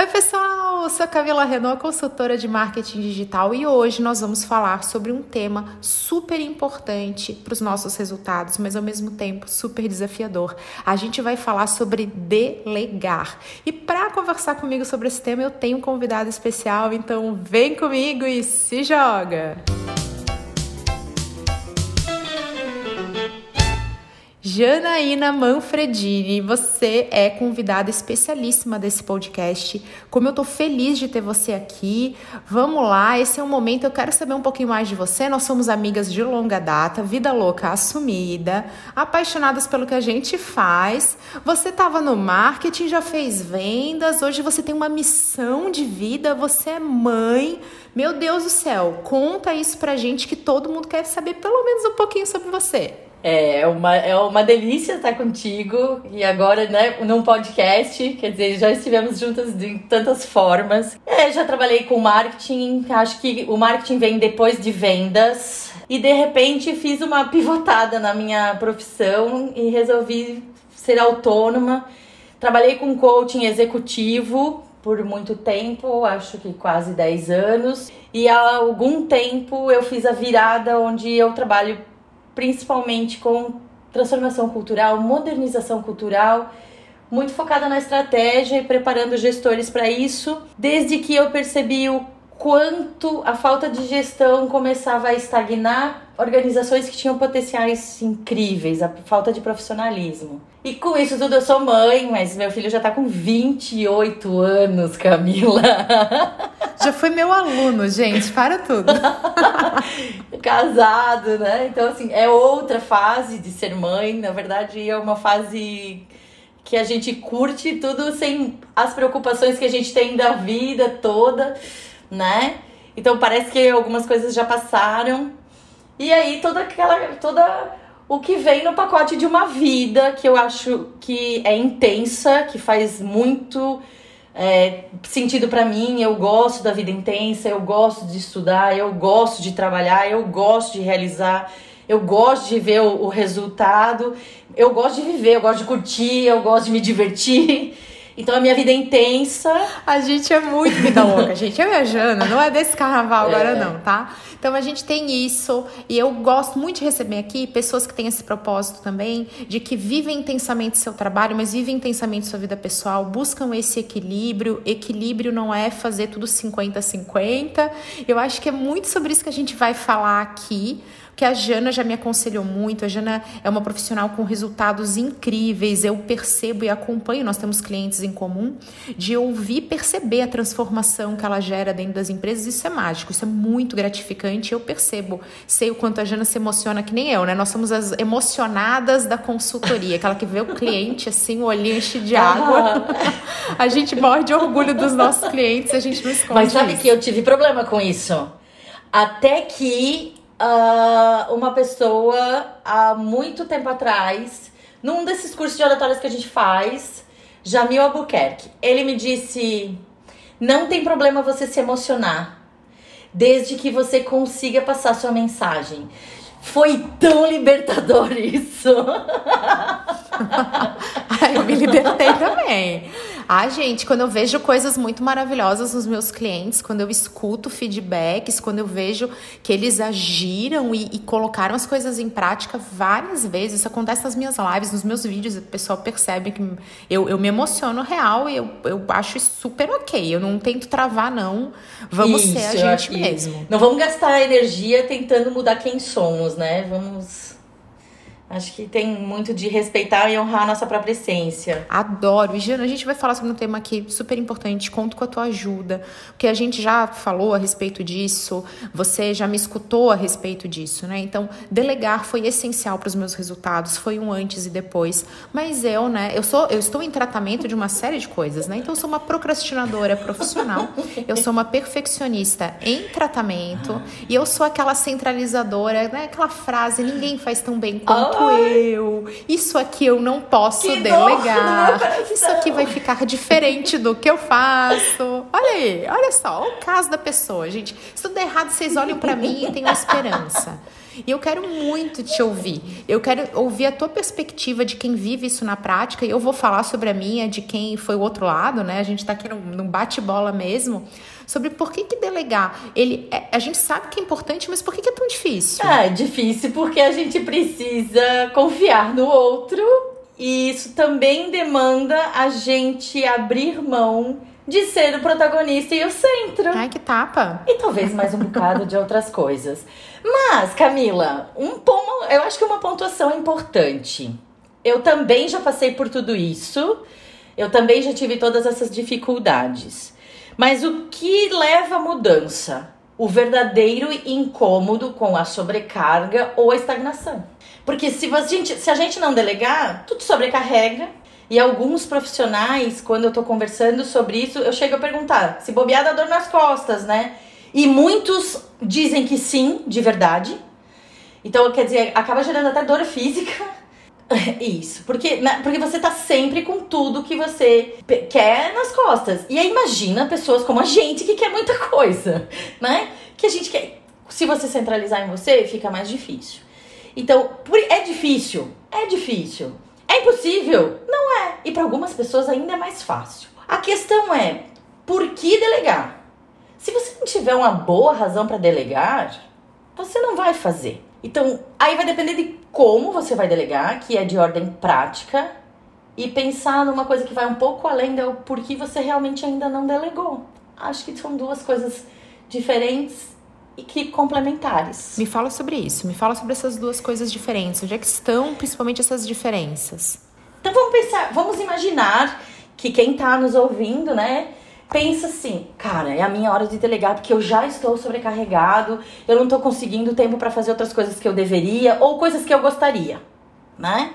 Oi, pessoal! Eu sou Camila Renault, consultora de marketing digital, e hoje nós vamos falar sobre um tema super importante para os nossos resultados, mas ao mesmo tempo super desafiador. A gente vai falar sobre delegar. E para conversar comigo sobre esse tema, eu tenho um convidado especial, então vem comigo e se joga! Janaína Manfredini, você é convidada especialíssima desse podcast. Como eu tô feliz de ter você aqui. Vamos lá, esse é o momento. Eu quero saber um pouquinho mais de você. Nós somos amigas de longa data, vida louca assumida, apaixonadas pelo que a gente faz. Você estava no marketing, já fez vendas, hoje você tem uma missão de vida, você é mãe. Meu Deus do céu, conta isso pra gente que todo mundo quer saber pelo menos um pouquinho sobre você. É uma, é uma delícia estar contigo. E agora, né, num podcast, quer dizer, já estivemos juntas de tantas formas. É, já trabalhei com marketing, acho que o marketing vem depois de vendas. E de repente fiz uma pivotada na minha profissão e resolvi ser autônoma. Trabalhei com coaching executivo por muito tempo, acho que quase 10 anos, e há algum tempo eu fiz a virada onde eu trabalho principalmente com transformação cultural, modernização cultural, muito focada na estratégia e preparando gestores para isso, desde que eu percebi o quanto a falta de gestão começava a estagnar organizações que tinham potenciais incríveis, a falta de profissionalismo. E com isso tudo eu sou mãe, mas meu filho já tá com 28 anos, Camila. Já foi meu aluno, gente, para tudo. Casado, né? Então, assim, é outra fase de ser mãe. Na verdade, é uma fase que a gente curte tudo sem as preocupações que a gente tem da vida toda, né? Então parece que algumas coisas já passaram. E aí toda aquela toda o que vem no pacote de uma vida que eu acho que é intensa, que faz muito é, sentido para mim. Eu gosto da vida intensa, eu gosto de estudar, eu gosto de trabalhar, eu gosto de realizar, eu gosto de ver o, o resultado, eu gosto de viver, eu gosto de curtir, eu gosto de me divertir. Então a minha vida é intensa. A gente é muito vida louca, gente. Eu viajando, não é desse carnaval agora, é. não, tá? Então a gente tem isso, e eu gosto muito de receber aqui pessoas que têm esse propósito também, de que vivem intensamente seu trabalho, mas vivem intensamente sua vida pessoal, buscam esse equilíbrio. Equilíbrio não é fazer tudo 50-50. Eu acho que é muito sobre isso que a gente vai falar aqui que a Jana já me aconselhou muito. A Jana é uma profissional com resultados incríveis. Eu percebo e acompanho, nós temos clientes em comum, de ouvir perceber a transformação que ela gera dentro das empresas. Isso é mágico, isso é muito gratificante. Eu percebo, sei o quanto a Jana se emociona, que nem eu, né? Nós somos as emocionadas da consultoria, aquela que vê o cliente assim, o olhinho enche de água. a gente morre de orgulho dos nossos clientes, a gente não esconde. Mas sabe isso. que eu tive problema com isso? Até que uh, uma pessoa há muito tempo atrás, num desses cursos de oratórias que a gente faz, Jamil Albuquerque. Ele me disse: não tem problema você se emocionar, desde que você consiga passar sua mensagem. Foi tão libertador isso. eu me libertei também. Ah, gente, quando eu vejo coisas muito maravilhosas nos meus clientes, quando eu escuto feedbacks, quando eu vejo que eles agiram e, e colocaram as coisas em prática várias vezes, isso acontece nas minhas lives, nos meus vídeos, o pessoal percebe que eu, eu me emociono real e eu, eu acho super ok. Eu não tento travar, não. Vamos isso, ser a gente mesmo. Não vamos gastar energia tentando mudar quem somos, né? Vamos Acho que tem muito de respeitar e honrar a nossa própria essência. Adoro. E, Jana, a gente vai falar sobre um tema aqui super importante. Conto com a tua ajuda. Porque a gente já falou a respeito disso, você já me escutou a respeito disso, né? Então, delegar foi essencial para os meus resultados. Foi um antes e depois. Mas eu, né? Eu, sou, eu estou em tratamento de uma série de coisas, né? Então, eu sou uma procrastinadora profissional. eu sou uma perfeccionista em tratamento. E eu sou aquela centralizadora, né? Aquela frase: ninguém faz tão bem quanto eu. Isso aqui eu não posso que delegar. Isso aqui vai ficar diferente do que eu faço. Olha aí, olha só, olha o caso da pessoa, gente. Se tudo der errado, vocês olham para mim e têm uma esperança. E eu quero muito te ouvir. Eu quero ouvir a tua perspectiva de quem vive isso na prática. E eu vou falar sobre a minha, de quem foi o outro lado, né? A gente tá aqui num, num bate-bola mesmo. Sobre por que, que delegar. Ele, é, a gente sabe que é importante, mas por que, que é tão difícil? É difícil porque a gente precisa confiar no outro. E isso também demanda a gente abrir mão de ser o protagonista e o centro. Ai, que tapa. E talvez mais um bocado de outras coisas. Mas, Camila, um ponto, eu acho que uma pontuação é importante. Eu também já passei por tudo isso. Eu também já tive todas essas dificuldades. Mas o que leva à mudança? O verdadeiro incômodo com a sobrecarga ou a estagnação. Porque se a gente, se a gente não delegar, tudo sobrecarrega e alguns profissionais, quando eu tô conversando sobre isso, eu chego a perguntar se bobear dá dor nas costas, né? E muitos dizem que sim, de verdade. Então, quer dizer, acaba gerando até dor física. Isso, porque, porque você tá sempre com tudo que você quer nas costas. E aí imagina pessoas como a gente que quer muita coisa, né? Que a gente quer. Se você centralizar em você, fica mais difícil. Então, é difícil? É difícil. É impossível? Não é. E para algumas pessoas ainda é mais fácil. A questão é, por que delegar? Se você não tiver uma boa razão para delegar, você não vai fazer. Então, aí vai depender de como você vai delegar, que é de ordem prática, e pensar numa coisa que vai um pouco além do porquê você realmente ainda não delegou. Acho que são duas coisas diferentes e que complementares. Me fala sobre isso, me fala sobre essas duas coisas diferentes. Onde é que estão principalmente essas diferenças? Então vamos pensar, vamos imaginar que quem está nos ouvindo, né, pensa assim, cara, é a minha hora de delegar porque eu já estou sobrecarregado, eu não estou conseguindo tempo para fazer outras coisas que eu deveria ou coisas que eu gostaria, né?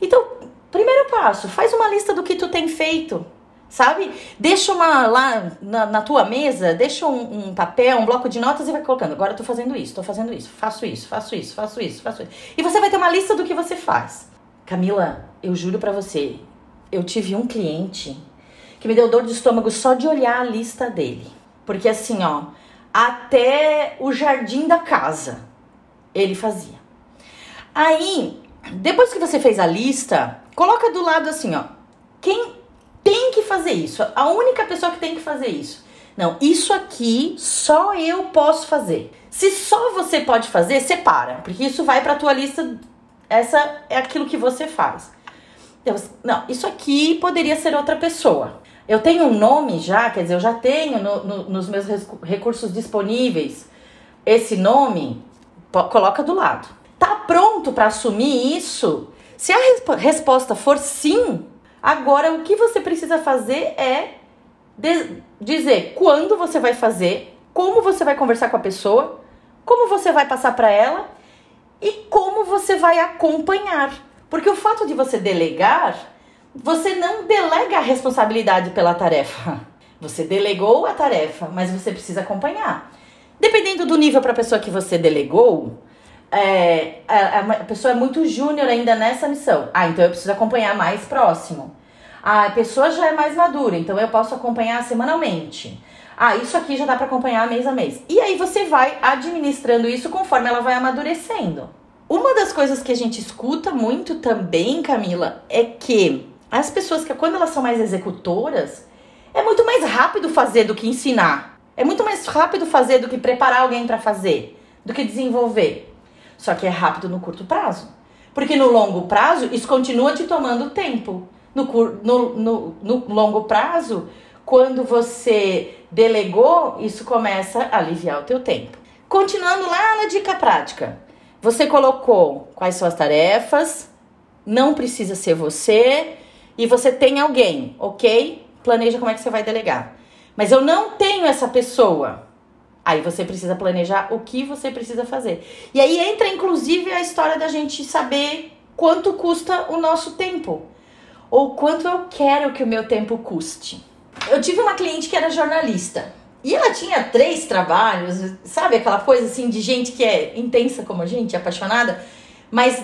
Então, primeiro passo, faz uma lista do que tu tem feito sabe? Deixa uma lá na, na tua mesa, deixa um, um, papel, um bloco de notas e vai colocando. Agora eu tô fazendo isso, tô fazendo isso, faço isso, faço isso, faço isso, faço isso. E você vai ter uma lista do que você faz. Camila, eu juro para você, eu tive um cliente que me deu dor de estômago só de olhar a lista dele. Porque assim, ó, até o jardim da casa ele fazia. Aí, depois que você fez a lista, coloca do lado assim, ó, quem tem que fazer isso. A única pessoa que tem que fazer isso. Não, isso aqui só eu posso fazer. Se só você pode fazer, separa, porque isso vai para tua lista. Essa é aquilo que você faz. Não, isso aqui poderia ser outra pessoa. Eu tenho um nome já, quer dizer, eu já tenho no, no, nos meus recursos disponíveis esse nome, coloca do lado. Tá pronto para assumir isso? Se a resposta for sim, Agora, o que você precisa fazer é dizer quando você vai fazer, como você vai conversar com a pessoa, como você vai passar para ela e como você vai acompanhar. Porque o fato de você delegar, você não delega a responsabilidade pela tarefa. Você delegou a tarefa, mas você precisa acompanhar. Dependendo do nível para a pessoa que você delegou, é, a, a pessoa é muito júnior ainda nessa missão. Ah, então eu preciso acompanhar mais próximo. Ah, a pessoa já é mais madura, então eu posso acompanhar semanalmente. Ah, isso aqui já dá para acompanhar mês a mês. E aí você vai administrando isso conforme ela vai amadurecendo. Uma das coisas que a gente escuta muito também, Camila, é que as pessoas que quando elas são mais executoras, é muito mais rápido fazer do que ensinar. É muito mais rápido fazer do que preparar alguém para fazer, do que desenvolver. Só que é rápido no curto prazo. Porque no longo prazo, isso continua te tomando tempo. No, no, no, no longo prazo, quando você delegou, isso começa a aliviar o teu tempo. Continuando lá na dica prática. Você colocou quais são as tarefas, não precisa ser você, e você tem alguém, ok? Planeja como é que você vai delegar. Mas eu não tenho essa pessoa. Aí você precisa planejar o que você precisa fazer. E aí entra inclusive a história da gente saber quanto custa o nosso tempo ou quanto eu quero que o meu tempo custe. Eu tive uma cliente que era jornalista e ela tinha três trabalhos, sabe aquela coisa assim de gente que é intensa como a gente, apaixonada, mas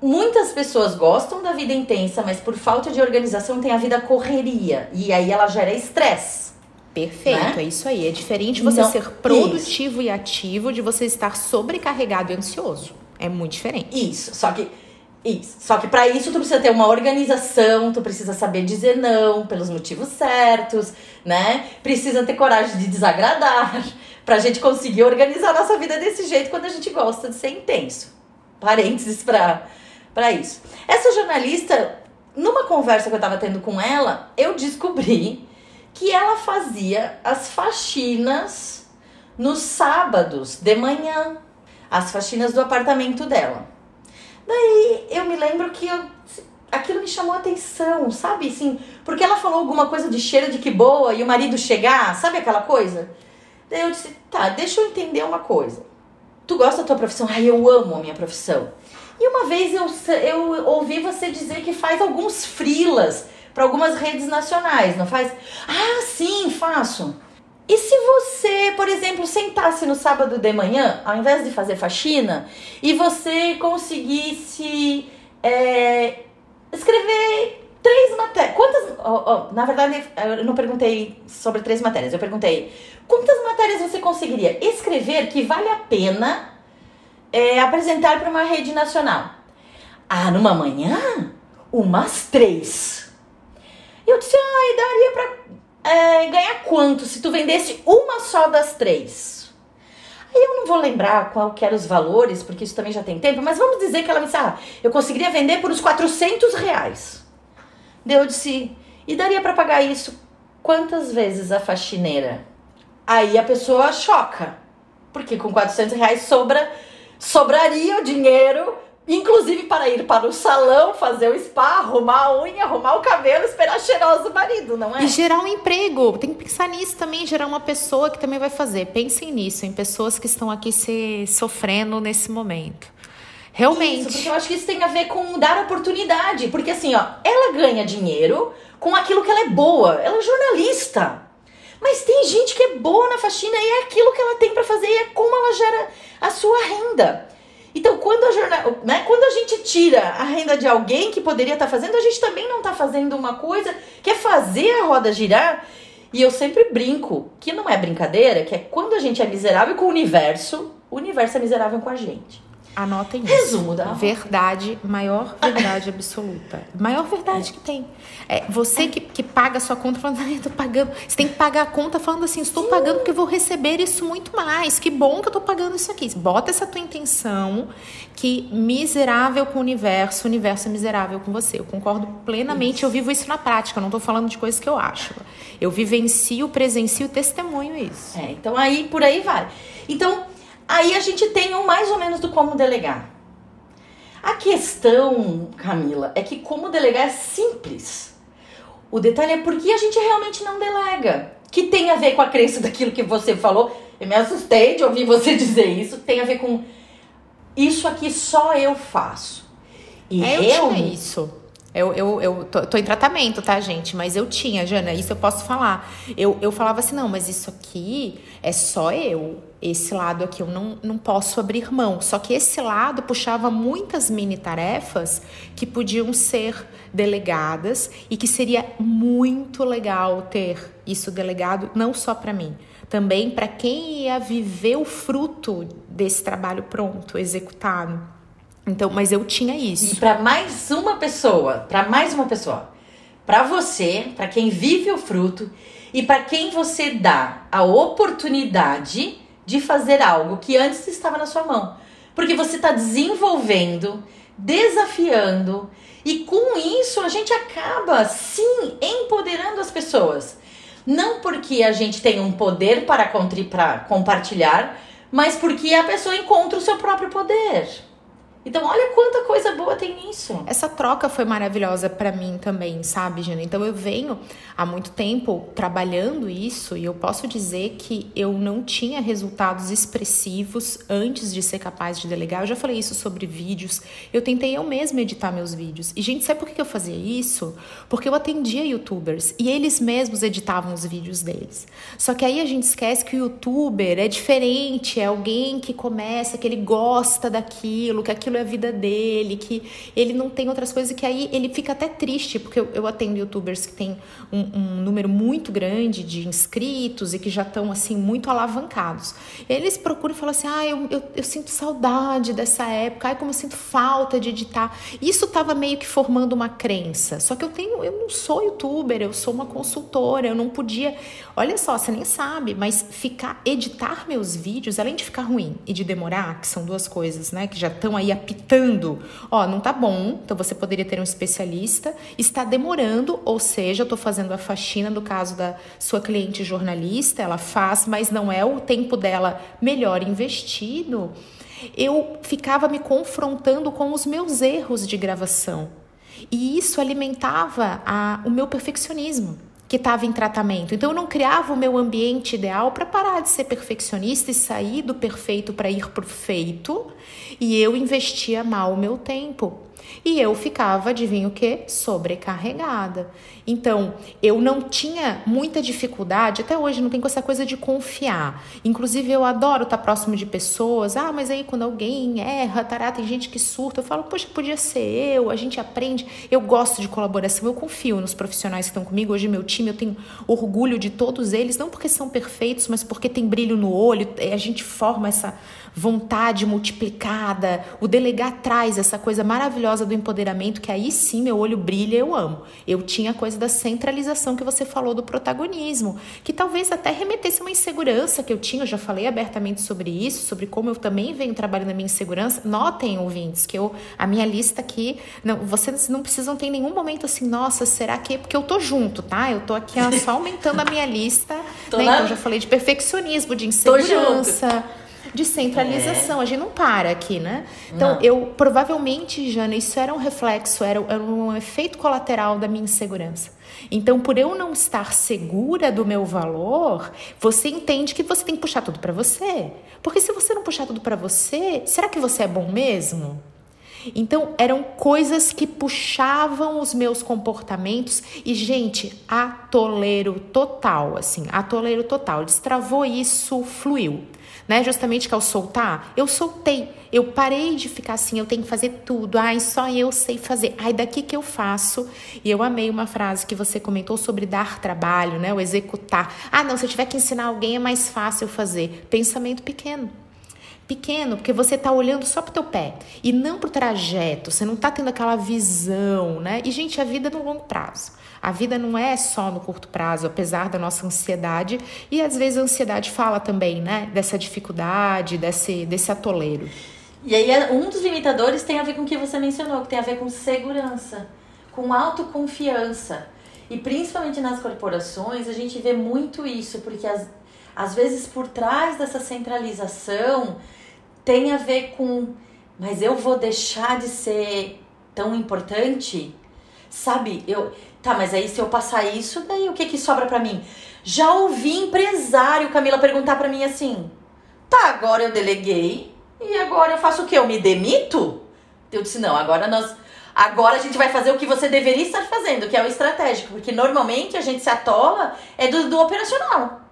muitas pessoas gostam da vida intensa, mas por falta de organização tem a vida correria e aí ela gera estresse. Perfeito, Né? é isso aí. É diferente você Não, ser produtivo e ativo de você estar sobrecarregado e ansioso. É muito diferente. Isso, só que isso. Só que para isso tu precisa ter uma organização, tu precisa saber dizer não pelos motivos certos, né? Precisa ter coragem de desagradar pra gente conseguir organizar a nossa vida desse jeito quando a gente gosta de ser intenso. Parênteses pra, pra isso. Essa jornalista, numa conversa que eu tava tendo com ela, eu descobri que ela fazia as faxinas nos sábados de manhã, as faxinas do apartamento dela. Daí eu me lembro que eu- aquilo me chamou a atenção, sabe? Assim, porque ela falou alguma coisa de cheiro de que boa e o marido chegar, sabe aquela coisa? Daí eu disse, tá, deixa eu entender uma coisa. Tu gosta da tua profissão? Ai, eu amo a minha profissão. E uma vez eu, eu ouvi você dizer que faz alguns frilas para algumas redes nacionais, não faz? Ah, sim, faço. E se você, por exemplo, sentasse no sábado de manhã, ao invés de fazer faxina, e você conseguisse é, escrever três matérias. Quantas. ó, ó, na verdade, eu não perguntei sobre três matérias, eu perguntei quantas matérias você conseguiria escrever que vale a pena é, apresentar para uma rede nacional? Ah, numa manhã? Umas três. E eu disse, ah, e daria pra é, ganhar quanto se tu vendesse uma só das três? Aí eu não vou lembrar qual que eram os valores, porque isso também já tem tempo, mas vamos dizer que ela me disse, ah, eu conseguiria vender por uns 400 reais. Daí eu disse, e daria pra pagar isso quantas vezes a faxineira? Aí a pessoa choca, porque com 400 reais sobra, sobraria o dinheiro Inclusive para ir para o salão, fazer o spa, arrumar a unha, arrumar o cabelo, esperar cheiroso marido, não é? E gerar um emprego. Tem que pensar nisso também, gerar uma pessoa que também vai fazer. Pensem nisso, em pessoas que estão aqui se sofrendo nesse momento. Realmente. Isso, porque eu acho que isso tem a ver com dar oportunidade. Porque assim, ó, ela ganha dinheiro com aquilo que ela é boa. Ela é jornalista. Mas tem gente que é boa na faxina e é aquilo que ela tem para fazer e é como ela gera a sua renda. Então, quando a, jornal, né, quando a gente tira a renda de alguém que poderia estar fazendo, a gente também não está fazendo uma coisa que é fazer a roda girar. E eu sempre brinco, que não é brincadeira, que é quando a gente é miserável com o universo, o universo é miserável com a gente. Anotem isso. Resumo da Verdade, maior verdade absoluta. Maior verdade que tem. É você que, que paga a sua conta falando, ai, eu tô pagando. Você tem que pagar a conta falando assim, estou pagando porque eu vou receber isso muito mais. Que bom que eu tô pagando isso aqui. Bota essa tua intenção que miserável com o universo, o universo é miserável com você. Eu concordo plenamente, eu vivo isso na prática, eu não tô falando de coisas que eu acho. Eu vivencio, presencio, testemunho isso. É, então aí por aí vai. Então, aí a gente tem um mais ou menos do como delegar. A questão, Camila, é que como delegar é simples. O detalhe é porque a gente realmente não delega. Que tem a ver com a crença daquilo que você falou. Eu me assustei de ouvir você dizer isso. Tem a ver com isso aqui só eu faço. E É, eu tinha isso. Eu, eu, eu tô, tô em tratamento, tá, gente? Mas eu tinha, Jana, isso eu posso falar. Eu, eu falava assim, não, mas isso aqui é só eu. Esse lado aqui eu não, não posso abrir mão. Só que esse lado puxava muitas mini tarefas que podiam ser delegadas e que seria muito legal ter isso delegado, não só para mim, também para quem ia viver o fruto desse trabalho pronto, executado. Então, mas eu tinha isso. E para mais uma pessoa, para mais uma pessoa, para você, para quem vive o fruto e para quem você dá a oportunidade de fazer algo que antes estava na sua mão. Porque você está desenvolvendo, desafiando e com isso a gente acaba sim empoderando as pessoas. Não porque a gente tem um poder para, para compartilhar, mas porque a pessoa encontra o seu próprio poder. Então, olha quanta coisa boa tem nisso. Essa troca foi maravilhosa para mim também, sabe, Jana? Então eu venho há muito tempo trabalhando isso e eu posso dizer que eu não tinha resultados expressivos antes de ser capaz de delegar. Eu já falei isso sobre vídeos. Eu tentei eu mesma editar meus vídeos. E gente, sabe por que eu fazia isso? Porque eu atendia youtubers e eles mesmos editavam os vídeos deles. Só que aí a gente esquece que o youtuber é diferente, é alguém que começa, que ele gosta daquilo, que aquilo a vida dele, que ele não tem outras coisas, que aí ele fica até triste, porque eu, eu atendo youtubers que tem um, um, número muito grande de inscritos e que já estão assim muito alavancados. Eles procuram e falam assim: ah, eu, eu, eu sinto saudade dessa época, ai, como eu sinto falta de editar. Isso estava meio que formando uma crença. Só que eu tenho, eu não sou youtuber, eu sou uma consultora, eu não podia. Olha só, você nem sabe, mas ficar, editar meus vídeos, além de ficar ruim e de demorar, que são duas coisas, né, que já estão aí apitando, ó, não tá bom, então você poderia ter um especialista, está demorando, ou seja, eu tô fazendo a faxina no caso da sua cliente jornalista, ela faz, mas não é o tempo dela melhor investido. Eu ficava me confrontando com os meus erros de gravação. E isso alimentava a, o meu perfeccionismo que estava em tratamento. Então eu não criava o meu ambiente ideal para parar de ser perfeccionista e sair do perfeito para ir para o feito, e eu investia mal o meu tempo. E eu ficava, adivinha o que? Sobrecarregada. Então, eu não tinha muita dificuldade, até hoje não tem com essa coisa de confiar. Inclusive, eu adoro estar próximo de pessoas. Ah, mas aí quando alguém erra, tará, tem gente que surta. Eu falo, poxa, podia ser eu, a gente aprende. Eu gosto de colaboração, eu confio nos profissionais que estão comigo. Hoje, meu time, eu tenho orgulho de todos eles, não porque são perfeitos, mas porque tem brilho no olho, a gente forma essa vontade multiplicada. O delegar traz essa coisa maravilhosa do empoderamento, que aí sim meu olho brilha, eu amo. Eu tinha a coisa da centralização que você falou do protagonismo, que talvez até remetesse uma insegurança que eu tinha, eu já falei abertamente sobre isso, sobre como eu também venho trabalhando a minha insegurança. Notem, ouvintes, que eu a minha lista aqui, não, vocês não precisam ter nenhum momento assim, nossa, será que porque eu tô junto, tá? Eu tô aqui só aumentando a minha lista, né? Então eu já falei de perfeccionismo, de insegurança de centralização. É. A gente não para aqui, né? Então, não. eu provavelmente, Jana, isso era um reflexo, era, era um efeito colateral da minha insegurança. Então, por eu não estar segura do meu valor, você entende que você tem que puxar tudo para você. Porque se você não puxar tudo para você, será que você é bom mesmo? Então, eram coisas que puxavam os meus comportamentos e, gente, atoleiro total, assim, atoleiro total. Destravou isso, fluiu né? Justamente que ao soltar, eu soltei. Eu parei de ficar assim, eu tenho que fazer tudo. Ai, só eu sei fazer. Ai, daqui que eu faço. E eu amei uma frase que você comentou sobre dar trabalho, né? O executar. Ah, não, se eu tiver que ensinar alguém é mais fácil fazer. Pensamento pequeno pequeno, porque você está olhando só para o teu pé e não para o trajeto, você não está tendo aquela visão, né? E, gente, a vida é no longo prazo. A vida não é só no curto prazo, apesar da nossa ansiedade, e às vezes a ansiedade fala também, né, dessa dificuldade, desse, desse atoleiro. E aí, é, um dos limitadores tem a ver com o que você mencionou, que tem a ver com segurança, com autoconfiança. E principalmente nas corporações, a gente vê muito isso, porque às, às vezes por trás dessa centralização tem a ver com, mas eu vou deixar de ser tão importante? Sabe, eu, Tá, mas aí se eu passar isso, daí o que que sobra para mim? Já ouvi empresário, Camila, perguntar para mim assim: tá, agora eu deleguei e agora eu faço o quê? Eu me demito? Eu disse: não, agora nós. Agora a gente vai fazer o que você deveria estar fazendo, que é o estratégico, porque normalmente a gente se atola é do, do operacional.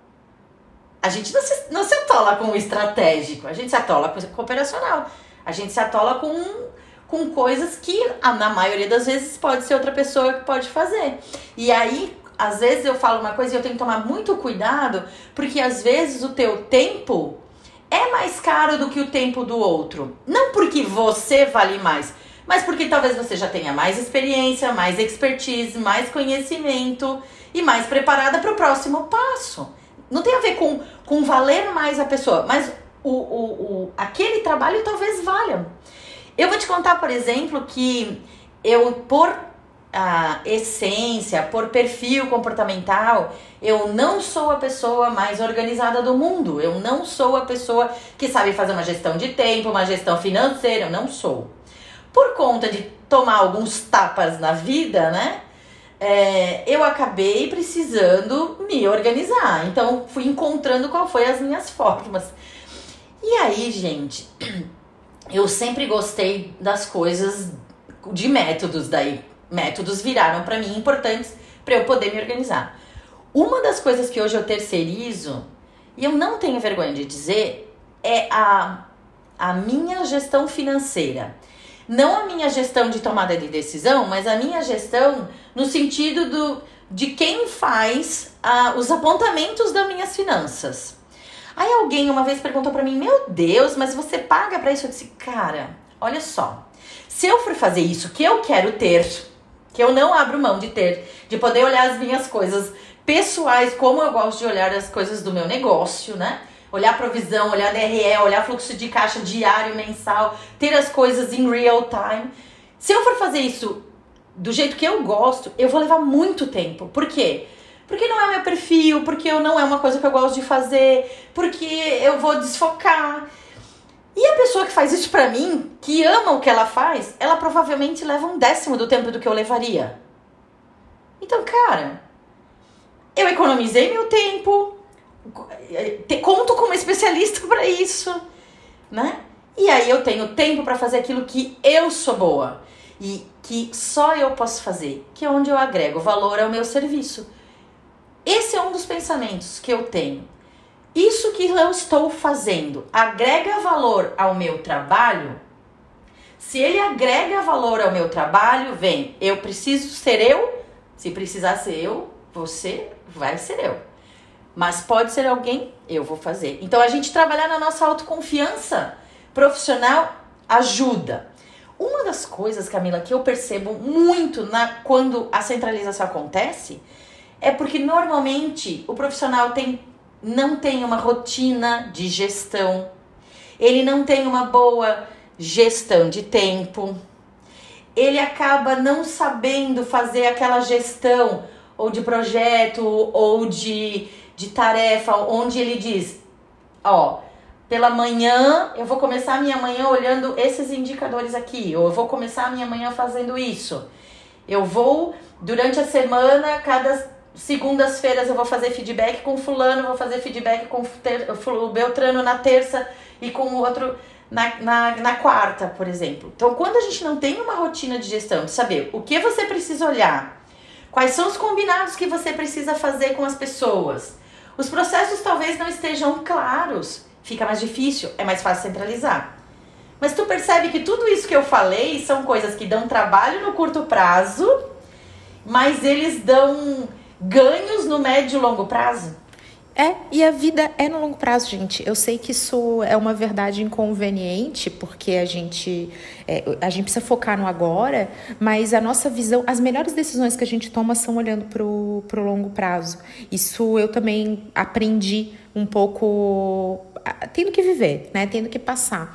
A gente não se, não se atola com o estratégico, a gente se atola com o operacional. A gente se atola com com coisas que na maioria das vezes pode ser outra pessoa que pode fazer. E aí, às vezes eu falo uma coisa e eu tenho que tomar muito cuidado, porque às vezes o teu tempo é mais caro do que o tempo do outro. Não porque você vale mais, mas porque talvez você já tenha mais experiência, mais expertise, mais conhecimento e mais preparada para o próximo passo. Não tem a ver com, com valer mais a pessoa, mas o, o, o, aquele trabalho talvez valha. Eu vou te contar, por exemplo, que eu, por a essência, por perfil comportamental, eu não sou a pessoa mais organizada do mundo. Eu não sou a pessoa que sabe fazer uma gestão de tempo, uma gestão financeira. Eu não sou. Por conta de tomar alguns tapas na vida, né? É, eu acabei precisando me organizar. Então, fui encontrando qual foi as minhas formas. E aí, gente, eu sempre gostei das coisas de métodos daí. Métodos viraram para mim importantes para eu poder me organizar. Uma das coisas que hoje eu terceirizo, e eu não tenho vergonha de dizer, é a, a minha gestão financeira. Não a minha gestão de tomada de decisão, mas a minha gestão no sentido do, de quem faz uh, os apontamentos das minhas finanças. Aí alguém uma vez perguntou para mim: Meu Deus, mas você paga para isso? Eu disse: Cara, olha só. Se eu for fazer isso que eu quero ter, que eu não abro mão de ter, de poder olhar as minhas coisas pessoais, como eu gosto de olhar as coisas do meu negócio, né? Olhar provisão, olhar DRE, olhar fluxo de caixa diário, mensal, ter as coisas em real time. Se eu for fazer isso do jeito que eu gosto, eu vou levar muito tempo. Por quê? Porque não é meu perfil, porque eu não é uma coisa que eu gosto de fazer, porque eu vou desfocar. E a pessoa que faz isso pra mim, que ama o que ela faz, ela provavelmente leva um décimo do tempo do que eu levaria. Então, cara, eu economizei meu tempo, conto como especialista para isso, né? E aí eu tenho tempo para fazer aquilo que eu sou boa e que só eu posso fazer, que é onde eu agrego valor ao meu serviço. Esse é um dos pensamentos que eu tenho. Isso que eu estou fazendo agrega valor ao meu trabalho? Se ele agrega valor ao meu trabalho, vem, eu preciso ser eu. Se precisar ser eu, você vai ser eu. Mas pode ser alguém, eu vou fazer. Então a gente trabalhar na nossa autoconfiança profissional ajuda. Uma das coisas, Camila, que eu percebo muito na quando a centralização acontece é porque normalmente o profissional tem, não tem uma rotina de gestão, ele não tem uma boa gestão de tempo, ele acaba não sabendo fazer aquela gestão ou de projeto ou de, de tarefa, onde ele diz: Ó, pela manhã eu vou começar a minha manhã olhando esses indicadores aqui, ou eu vou começar a minha manhã fazendo isso. Eu vou, durante a semana, cada segundas-feiras eu vou fazer feedback com fulano, vou fazer feedback com o Beltrano na terça e com o outro na, na, na quarta, por exemplo. Então, quando a gente não tem uma rotina de gestão, de saber o que você precisa olhar, quais são os combinados que você precisa fazer com as pessoas, os processos talvez não estejam claros, fica mais difícil, é mais fácil centralizar. Mas tu percebe que tudo isso que eu falei são coisas que dão trabalho no curto prazo, mas eles dão ganhos no médio e longo prazo? É, e a vida é no longo prazo, gente. Eu sei que isso é uma verdade inconveniente, porque a gente, é, a gente precisa focar no agora, mas a nossa visão, as melhores decisões que a gente toma são olhando para o longo prazo. Isso eu também aprendi um pouco, tendo que viver, né? Tendo que passar.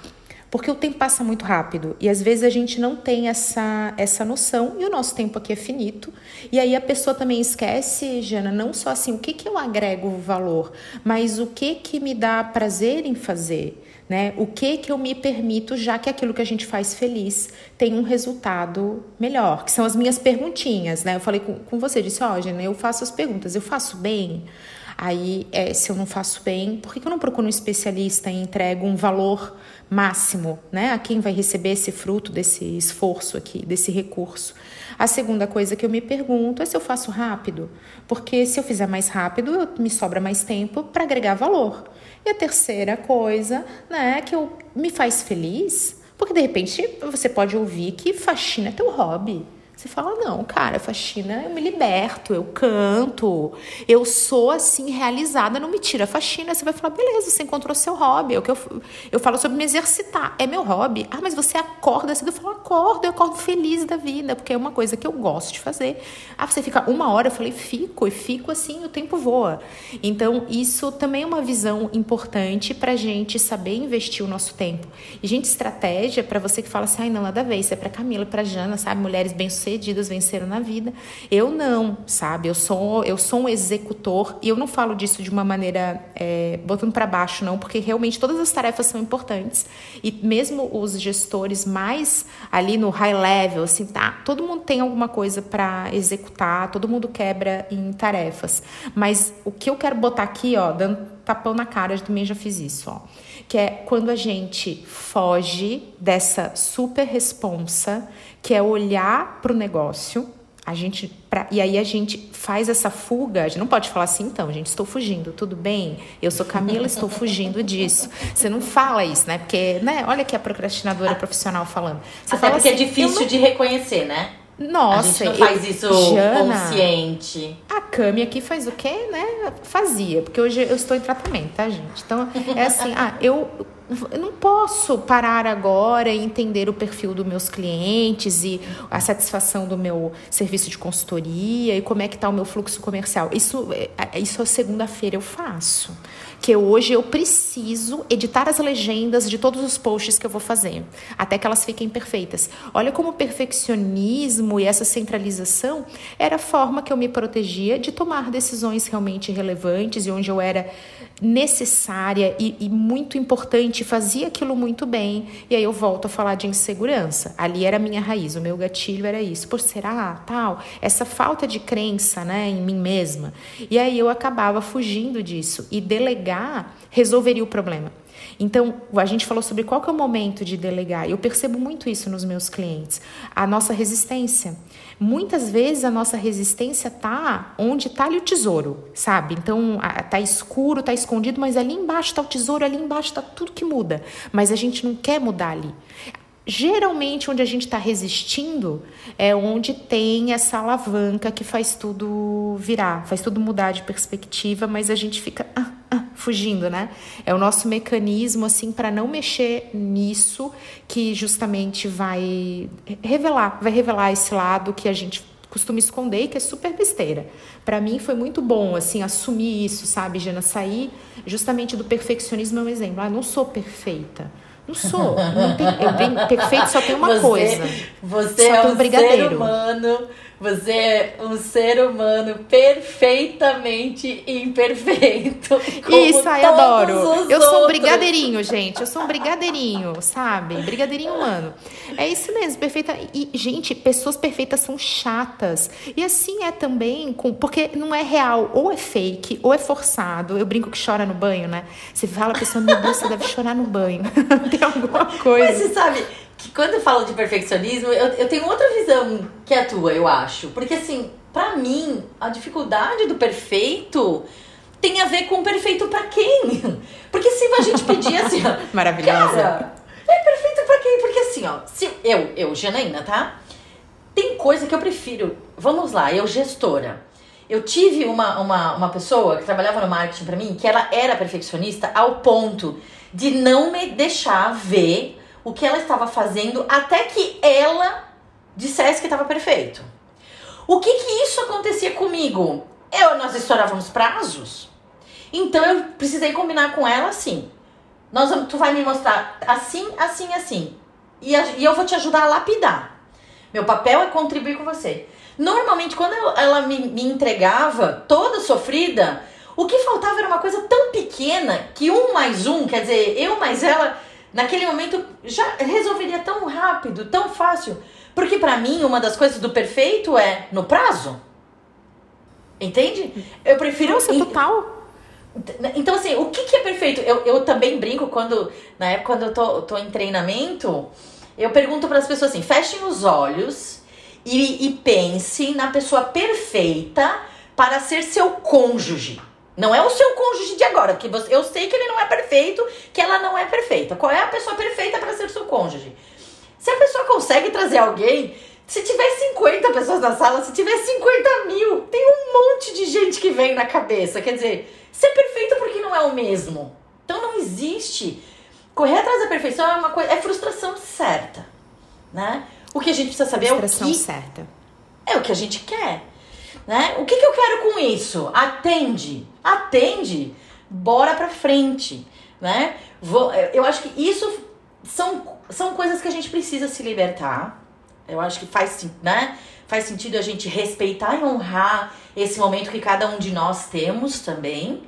Porque o tempo passa muito rápido e às vezes a gente não tem essa, essa noção e o nosso tempo aqui é finito. E aí a pessoa também esquece, Jana, não só assim o que, que eu agrego valor, mas o que, que me dá prazer em fazer. Né? O que que eu me permito, já que aquilo que a gente faz feliz tem um resultado melhor, que são as minhas perguntinhas, né? Eu falei com, com você, disse, ó, oh, Jana, eu faço as perguntas, eu faço bem? Aí, é, se eu não faço bem, por que, que eu não procuro um especialista e entrego um valor máximo, né? A quem vai receber esse fruto desse esforço aqui, desse recurso. A segunda coisa que eu me pergunto é se eu faço rápido, porque se eu fizer mais rápido, me sobra mais tempo para agregar valor. E a terceira coisa, né, que eu, me faz feliz, porque de repente você pode ouvir que faxina é teu hobby. Você fala, não, cara, faxina eu me liberto, eu canto, eu sou assim realizada, não me tira a faxina. Você vai falar, beleza, você encontrou seu hobby. É o que eu, eu falo sobre me exercitar, é meu hobby. Ah, mas você acorda cedo? Eu falo, acordo, eu acordo feliz da vida, porque é uma coisa que eu gosto de fazer. Ah, você fica uma hora? Eu falei, fico, e fico assim, o tempo voa. Então, isso também é uma visão importante pra gente saber investir o nosso tempo. E, gente, estratégia para você que fala assim, ai, não, nada a ver, isso é pra Camila, pra Jana, sabe? Mulheres bem-sucedidas bem-sucedidas venceram na vida. Eu não, sabe? Eu sou, eu sou um executor e eu não falo disso de uma maneira é, botando para baixo, não, porque realmente todas as tarefas são importantes e mesmo os gestores mais ali no high level, assim, tá? Todo mundo tem alguma coisa para executar, todo mundo quebra em tarefas. Mas o que eu quero botar aqui, ó, dando tapão na cara, eu também já fiz isso, ó que é quando a gente foge dessa super responsa, que é olhar para o negócio, A gente, pra, e aí a gente faz essa fuga. A gente não pode falar assim, então, gente, estou fugindo, tudo bem? Eu sou Camila, estou fugindo disso. Você não fala isso, né? Porque, né? Olha aqui a procrastinadora profissional falando. Você Até fala porque é assim, difícil não... de reconhecer, né? Nossa, a gente não faz eu, isso Jana, consciente. A Cami aqui faz o quê, né? Fazia, porque hoje eu estou em tratamento, tá, gente? Então, é assim, ah, eu eu não posso parar agora e entender o perfil dos meus clientes e a satisfação do meu serviço de consultoria e como é que está o meu fluxo comercial. Isso, é, isso segunda-feira eu faço que hoje eu preciso editar as legendas de todos os posts que eu vou fazer, até que elas fiquem perfeitas. Olha como o perfeccionismo e essa centralização era a forma que eu me protegia de tomar decisões realmente relevantes e onde eu era necessária e, e muito importante, fazia aquilo muito bem. E aí eu volto a falar de insegurança. Ali era a minha raiz, o meu gatilho era isso. Por será, tal, essa falta de crença, né, em mim mesma. E aí eu acabava fugindo disso e delegar resolveria o problema. Então, a gente falou sobre qual que é o momento de delegar. Eu percebo muito isso nos meus clientes. A nossa resistência. Muitas vezes a nossa resistência tá onde tá ali o tesouro, sabe? Então, tá escuro, tá escondido, mas ali embaixo tá o tesouro, ali embaixo tá tudo que muda. Mas a gente não quer mudar ali. Geralmente, onde a gente está resistindo é onde tem essa alavanca que faz tudo virar, faz tudo mudar de perspectiva, mas a gente fica ah, ah, fugindo, né? É o nosso mecanismo, assim, para não mexer nisso, que justamente vai revelar, vai revelar esse lado que a gente costuma esconder e que é super besteira. Para mim foi muito bom, assim, assumir isso, sabe, Jana? Sair justamente do perfeccionismo é um exemplo. Ah, não sou perfeita não sou. Não tem, eu bem, perfeito só tem uma você, coisa. Você é um, um ser humano. Você é um ser humano perfeitamente imperfeito. Isso, ai, adoro. Eu sou um brigadeirinho, gente. Eu sou um brigadeirinho, sabe? Brigadeirinho humano. É isso mesmo, perfeita. E, gente, pessoas perfeitas são chatas. E assim é também, com, porque não é real. Ou é fake, ou é forçado. Eu brinco que chora no banho, né? Você fala, a pessoa, meu Deus, você deve chorar no banho. tem alguma coisa. Mas você sabe que quando eu falo de perfeccionismo, eu, eu tenho outra visão que é a tua, eu acho. Porque assim, para mim, a dificuldade do perfeito tem a ver com perfeito para quem? Porque se a gente pedir assim, ó, maravilhosa. Cara, é perfeito para quem? Porque assim, ó, se eu, eu, Janaína, tá? Tem coisa que eu prefiro. Vamos lá, eu gestora. Eu tive uma, uma, uma pessoa que trabalhava no marketing para mim que ela era perfeccionista ao ponto de não me deixar ver o que ela estava fazendo até que ela dissesse que estava perfeito. O que que isso acontecia comigo? Eu, nós estourávamos prazos. Então eu precisei combinar com ela assim. Nós, tu vai me mostrar assim, assim, assim. E, a, e eu vou te ajudar a lapidar. Meu papel é contribuir com você. Normalmente, quando eu, ela me, me entregava toda sofrida, o que faltava era uma coisa tão pequena que um mais um, quer dizer, eu mais ela, naquele momento já resolveria tão rápido, tão fácil. Porque para mim, uma das coisas do perfeito é no prazo. Entende? Eu prefiro. Nossa, total. Então, assim, o que, que é perfeito? Eu, eu também brinco quando, na época, quando eu tô, tô em treinamento, eu pergunto para as pessoas assim: fechem os olhos e, e pense na pessoa perfeita para ser seu cônjuge. Não é o seu cônjuge de agora, porque você, eu sei que ele não é perfeito, que ela não é perfeita. Qual é a pessoa perfeita para ser seu cônjuge? Se a pessoa consegue trazer alguém, se tiver 50 pessoas na sala, se tiver 50 mil, tem um monte de gente que vem na cabeça. Quer dizer, ser perfeito porque não é o mesmo. Então não existe. Correr atrás da perfeição é uma coisa, é frustração certa, né? O que a gente precisa saber frustração é o que certa. É o que a gente quer. Né? O que, que eu quero com isso? Atende. Atende. Bora pra frente. Né? Vou, eu acho que isso são, são coisas que a gente precisa se libertar. Eu acho que faz, né? faz sentido a gente respeitar e honrar esse momento que cada um de nós temos também.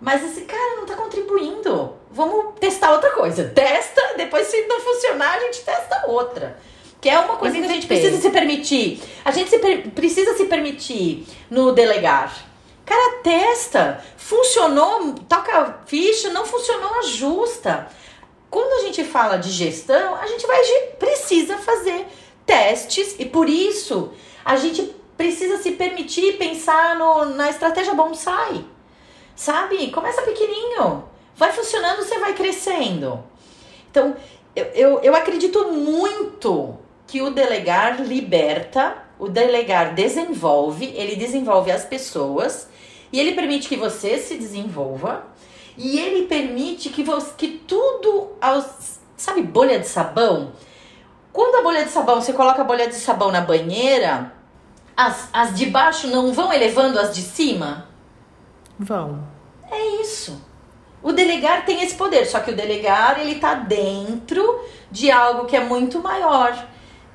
Mas esse cara não tá contribuindo. Vamos testar outra coisa. Testa, depois se não funcionar, a gente testa outra. Que é uma coisa que a gente precisa se permitir. A gente se precisa se permitir no delegar. Cara, testa. Funcionou, toca a ficha, não funcionou, ajusta. Quando a gente fala de gestão, a gente vai precisa fazer testes e por isso a gente precisa se permitir pensar no, na estratégia bonsai. Sabe? Começa pequenininho. Vai funcionando, você vai crescendo. Então, eu, eu, eu acredito muito que o delegar liberta, o delegar desenvolve, ele desenvolve as pessoas e ele permite que você se desenvolva e ele permite que, você, que tudo, aos, sabe, bolha de sabão? Quando a bolha de sabão, você coloca a bolha de sabão na banheira, as, as de baixo não vão elevando as de cima? Vão. É isso. O delegar tem esse poder, só que o delegar ele tá dentro de algo que é muito maior,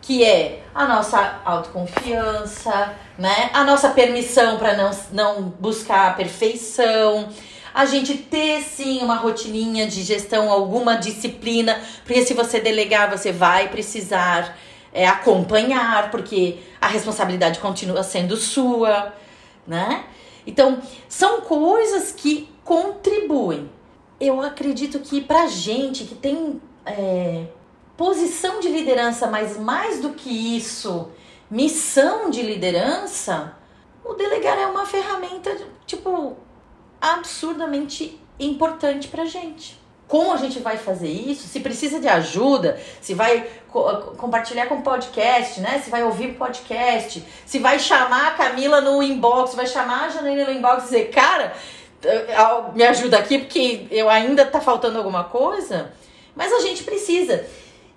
que é a nossa autoconfiança, né? A nossa permissão para não, não buscar a perfeição, a gente ter sim uma rotininha de gestão, alguma disciplina, porque se você delegar, você vai precisar é, acompanhar, porque a responsabilidade continua sendo sua, né? Então, são coisas que contribuem. Eu acredito que pra gente que tem é, posição de liderança, mas mais do que isso, missão de liderança, o delegar é uma ferramenta, tipo, absurdamente importante pra gente. Como a gente vai fazer isso? Se precisa de ajuda, se vai co compartilhar com podcast, né? Se vai ouvir podcast, se vai chamar a Camila no inbox, vai chamar a Janaína no inbox e dizer, cara, me ajuda aqui porque eu ainda tá faltando alguma coisa. Mas a gente precisa.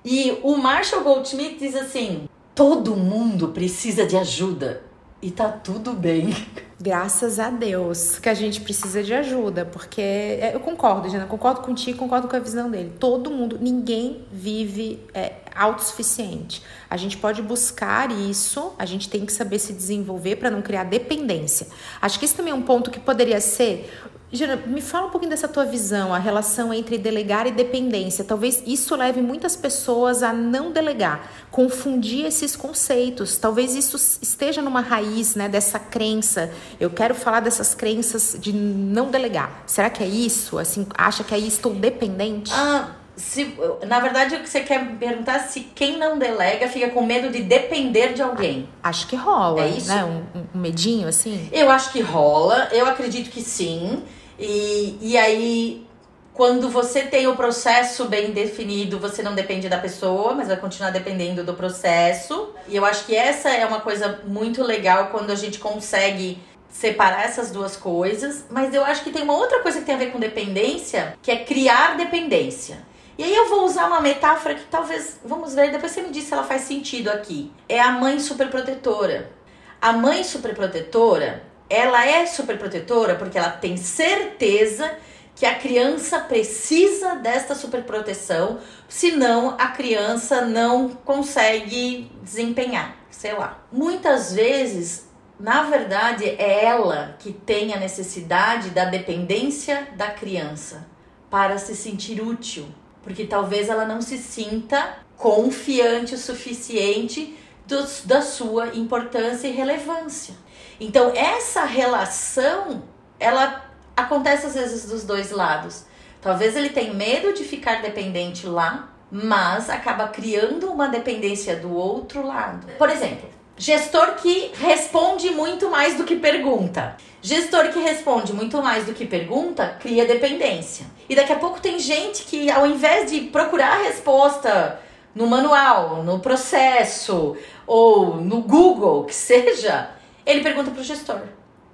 E o Marshall Goldschmidt diz assim: todo mundo precisa de ajuda e tá tudo bem. Graças a Deus que a gente precisa de ajuda, porque é, eu concordo, Jana, concordo contigo, concordo com a visão dele. Todo mundo, ninguém vive é, autossuficiente. A gente pode buscar isso, a gente tem que saber se desenvolver para não criar dependência. Acho que isso também é um ponto que poderia ser Jana, me fala um pouquinho dessa tua visão, a relação entre delegar e dependência. Talvez isso leve muitas pessoas a não delegar, confundir esses conceitos. Talvez isso esteja numa raiz né, dessa crença. Eu quero falar dessas crenças de não delegar. Será que é isso? Assim, acha que aí estou dependente? Ah, se, na verdade, o que você quer perguntar se quem não delega fica com medo de depender de alguém. Acho que rola. É isso? Né? Um, um medinho assim? Eu acho que rola. Eu acredito que sim. E, e aí, quando você tem o processo bem definido, você não depende da pessoa, mas vai continuar dependendo do processo. E eu acho que essa é uma coisa muito legal quando a gente consegue separar essas duas coisas. Mas eu acho que tem uma outra coisa que tem a ver com dependência, que é criar dependência. E aí eu vou usar uma metáfora que talvez, vamos ver, depois você me diz se ela faz sentido aqui. É a mãe superprotetora. A mãe superprotetora, ela é superprotetora porque ela tem certeza que a criança precisa desta superproteção, senão a criança não consegue desempenhar, sei lá. Muitas vezes, na verdade, é ela que tem a necessidade da dependência da criança para se sentir útil, porque talvez ela não se sinta confiante o suficiente dos, da sua importância e relevância. Então, essa relação, ela acontece às vezes dos dois lados. Talvez ele tenha medo de ficar dependente lá, mas acaba criando uma dependência do outro lado. Por exemplo, gestor que responde muito mais do que pergunta. Gestor que responde muito mais do que pergunta cria dependência. E daqui a pouco tem gente que, ao invés de procurar a resposta no manual, no processo ou no Google, que seja, ele pergunta para o gestor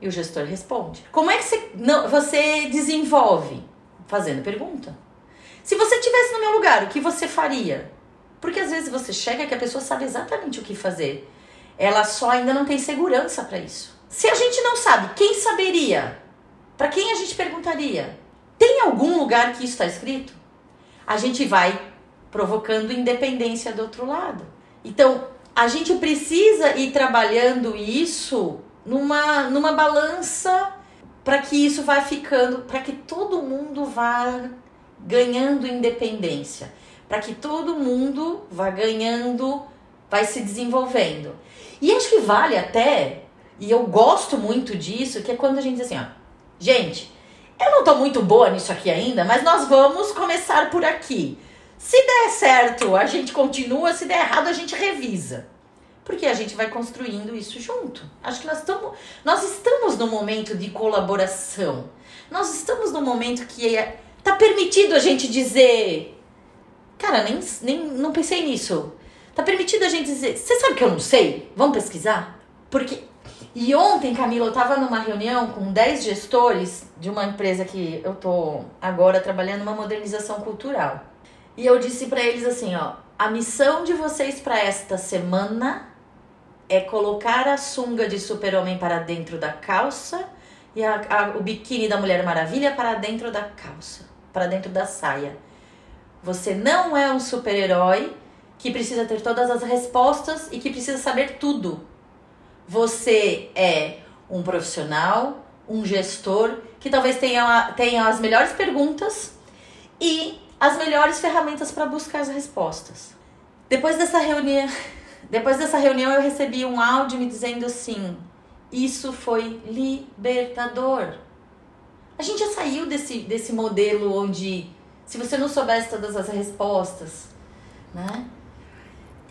e o gestor responde. Como é que você, não, você desenvolve? Fazendo pergunta. Se você estivesse no meu lugar, o que você faria? Porque às vezes você chega que a pessoa sabe exatamente o que fazer. Ela só ainda não tem segurança para isso. Se a gente não sabe, quem saberia? Para quem a gente perguntaria? Tem algum lugar que isso está escrito? A gente vai provocando independência do outro lado. Então, a gente precisa ir trabalhando isso numa, numa balança para que isso vá ficando, para que todo mundo vá ganhando independência, para que todo mundo vá ganhando, vai se desenvolvendo. E acho que vale até, e eu gosto muito disso, que é quando a gente diz assim, ó, gente, eu não tô muito boa nisso aqui ainda, mas nós vamos começar por aqui. Se der certo, a gente continua, se der errado, a gente revisa. porque a gente vai construindo isso junto. Acho que nós estamos, nós estamos no momento de colaboração. Nós estamos no momento que é, tá permitido a gente dizer, cara, nem, nem não pensei nisso. Tá permitido a gente dizer, você sabe que eu não sei? Vamos pesquisar? Porque e ontem, Camila, eu estava numa reunião com 10 gestores de uma empresa que eu tô agora trabalhando uma modernização cultural. E eu disse para eles assim, ó, a missão de vocês para esta semana é colocar a sunga de super-homem para dentro da calça e a, a, o biquíni da Mulher Maravilha para dentro da calça, para dentro da saia. Você não é um super-herói que precisa ter todas as respostas e que precisa saber tudo. Você é um profissional, um gestor que talvez tenha, tenha as melhores perguntas e as melhores ferramentas para buscar as respostas. Depois dessa reunião, depois dessa reunião eu recebi um áudio me dizendo assim: "Isso foi libertador". A gente já saiu desse desse modelo onde se você não soubesse todas as respostas, né?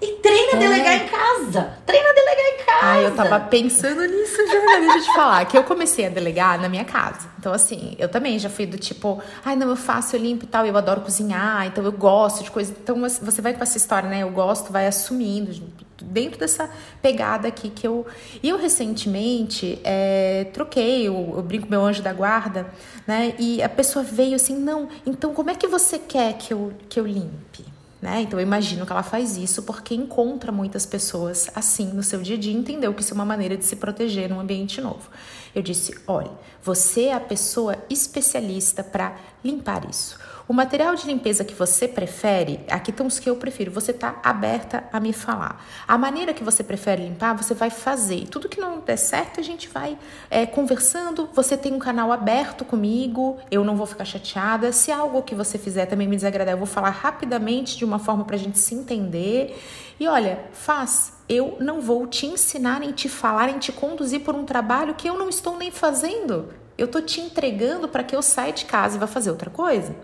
E treina a delegar é. em casa. Treina a delegar em casa. Ah, eu tava pensando nisso já, deixa eu te falar. Que eu comecei a delegar na minha casa. Então, assim, eu também já fui do tipo, ai, não, eu faço, eu limpo e tal, eu adoro cozinhar, então eu gosto de coisa. Então, você vai com essa história, né? Eu gosto, vai assumindo, dentro dessa pegada aqui que eu. E eu recentemente é, troquei, eu, eu brinco meu anjo da guarda, né? E a pessoa veio assim, não, então como é que você quer que eu, que eu limpe? Né? Então eu imagino que ela faz isso porque encontra muitas pessoas assim no seu dia a dia e entendeu que isso é uma maneira de se proteger num ambiente novo. Eu disse: olha, você é a pessoa especialista para limpar isso. O material de limpeza que você prefere, aqui estão os que eu prefiro, você está aberta a me falar. A maneira que você prefere limpar, você vai fazer. Tudo que não der certo, a gente vai é, conversando. Você tem um canal aberto comigo, eu não vou ficar chateada. Se algo que você fizer também me desagradar, eu vou falar rapidamente de uma forma para a gente se entender. E olha, faz. Eu não vou te ensinar, nem te falar, nem te conduzir por um trabalho que eu não estou nem fazendo. Eu estou te entregando para que eu saia de casa e vá fazer outra coisa.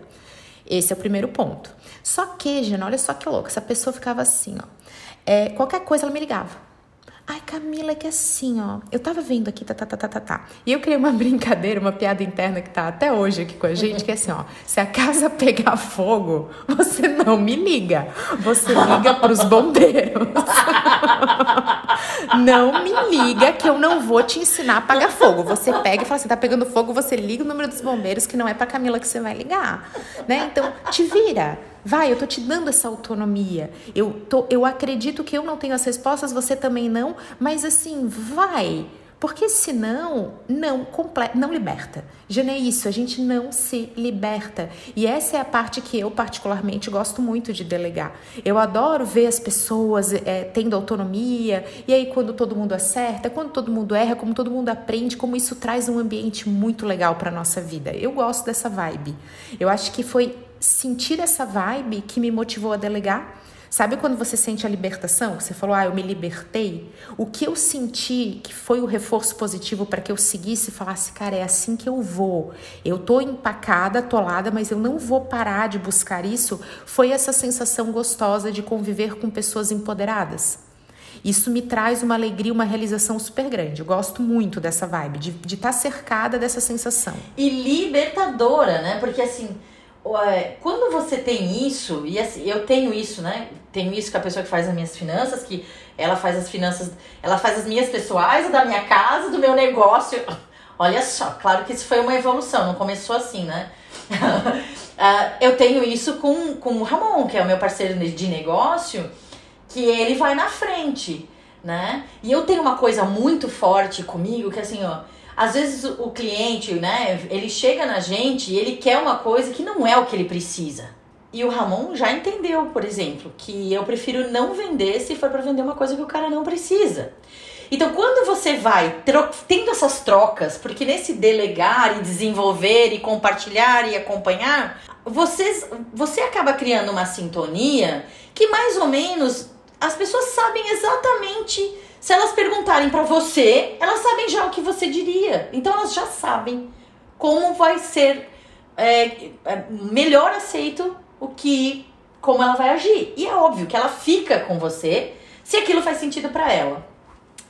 Esse é o primeiro ponto. Só que, Gina, olha só que louco, essa pessoa ficava assim, ó. É, qualquer coisa ela me ligava. Ai, Camila, é que assim, ó, eu tava vendo aqui, tá, tá, tá, tá, tá, tá. E eu criei uma brincadeira, uma piada interna que tá até hoje aqui com a gente, que é assim, ó, se a casa pegar fogo, você não me liga, você liga pros bombeiros. não me liga que eu não vou te ensinar a apagar fogo. Você pega e fala assim, tá pegando fogo, você liga o número dos bombeiros, que não é pra Camila que você vai ligar, né? Então, te vira. Vai, eu tô te dando essa autonomia. Eu, tô, eu acredito que eu não tenho as respostas, você também não, mas assim, vai. Porque senão, não, completa, não liberta. Já não é isso, a gente não se liberta. E essa é a parte que eu particularmente gosto muito de delegar. Eu adoro ver as pessoas é, tendo autonomia, e aí quando todo mundo acerta, quando todo mundo erra, como todo mundo aprende, como isso traz um ambiente muito legal para nossa vida. Eu gosto dessa vibe. Eu acho que foi sentir essa vibe que me motivou a delegar. Sabe quando você sente a libertação? Você falou, ah, eu me libertei. O que eu senti que foi o reforço positivo para que eu seguisse e falasse, cara, é assim que eu vou. Eu tô empacada, atolada, mas eu não vou parar de buscar isso. Foi essa sensação gostosa de conviver com pessoas empoderadas. Isso me traz uma alegria, uma realização super grande. Eu gosto muito dessa vibe, de estar de tá cercada dessa sensação. E libertadora, né? Porque assim quando você tem isso, e assim, eu tenho isso, né? Tenho isso com a pessoa que faz as minhas finanças, que ela faz as finanças, ela faz as minhas pessoais, da minha casa, do meu negócio. Olha só, claro que isso foi uma evolução, não começou assim, né? uh, eu tenho isso com, com o Ramon, que é o meu parceiro de negócio, que ele vai na frente, né? E eu tenho uma coisa muito forte comigo, que assim, ó às vezes o cliente, né, ele chega na gente e ele quer uma coisa que não é o que ele precisa. E o Ramon já entendeu, por exemplo, que eu prefiro não vender se for para vender uma coisa que o cara não precisa. Então, quando você vai tendo essas trocas, porque nesse delegar e desenvolver e compartilhar e acompanhar, vocês, você acaba criando uma sintonia que mais ou menos as pessoas sabem exatamente se elas perguntarem para você, elas sabem já o que você diria. Então elas já sabem como vai ser é, é, melhor aceito o que, como ela vai agir. E é óbvio que ela fica com você, se aquilo faz sentido para ela.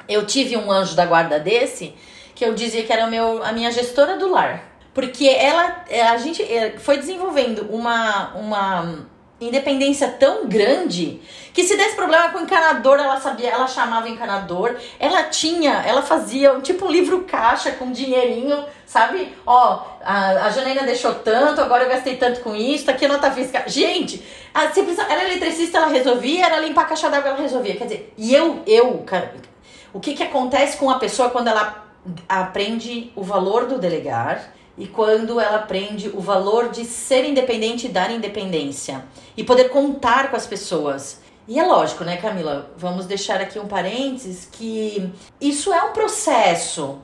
Eu tive um anjo da guarda desse que eu dizia que era meu, a minha gestora do lar. Porque ela, a gente é, foi desenvolvendo uma, uma independência tão grande que se desse problema com o encanador, ela sabia, ela chamava encanador, ela tinha, ela fazia tipo um livro caixa com dinheirinho, sabe? Ó, a, a Janaína deixou tanto, agora eu gastei tanto com isso, tá aqui a nota fiscal. Gente, a, se era eletricista, ela resolvia, era limpar a caixa d'água, ela resolvia. Quer dizer, e eu, eu, cara, o que que acontece com a pessoa quando ela aprende o valor do delegar? E quando ela aprende o valor de ser independente e dar independência e poder contar com as pessoas. E é lógico, né, Camila? Vamos deixar aqui um parênteses que isso é um processo.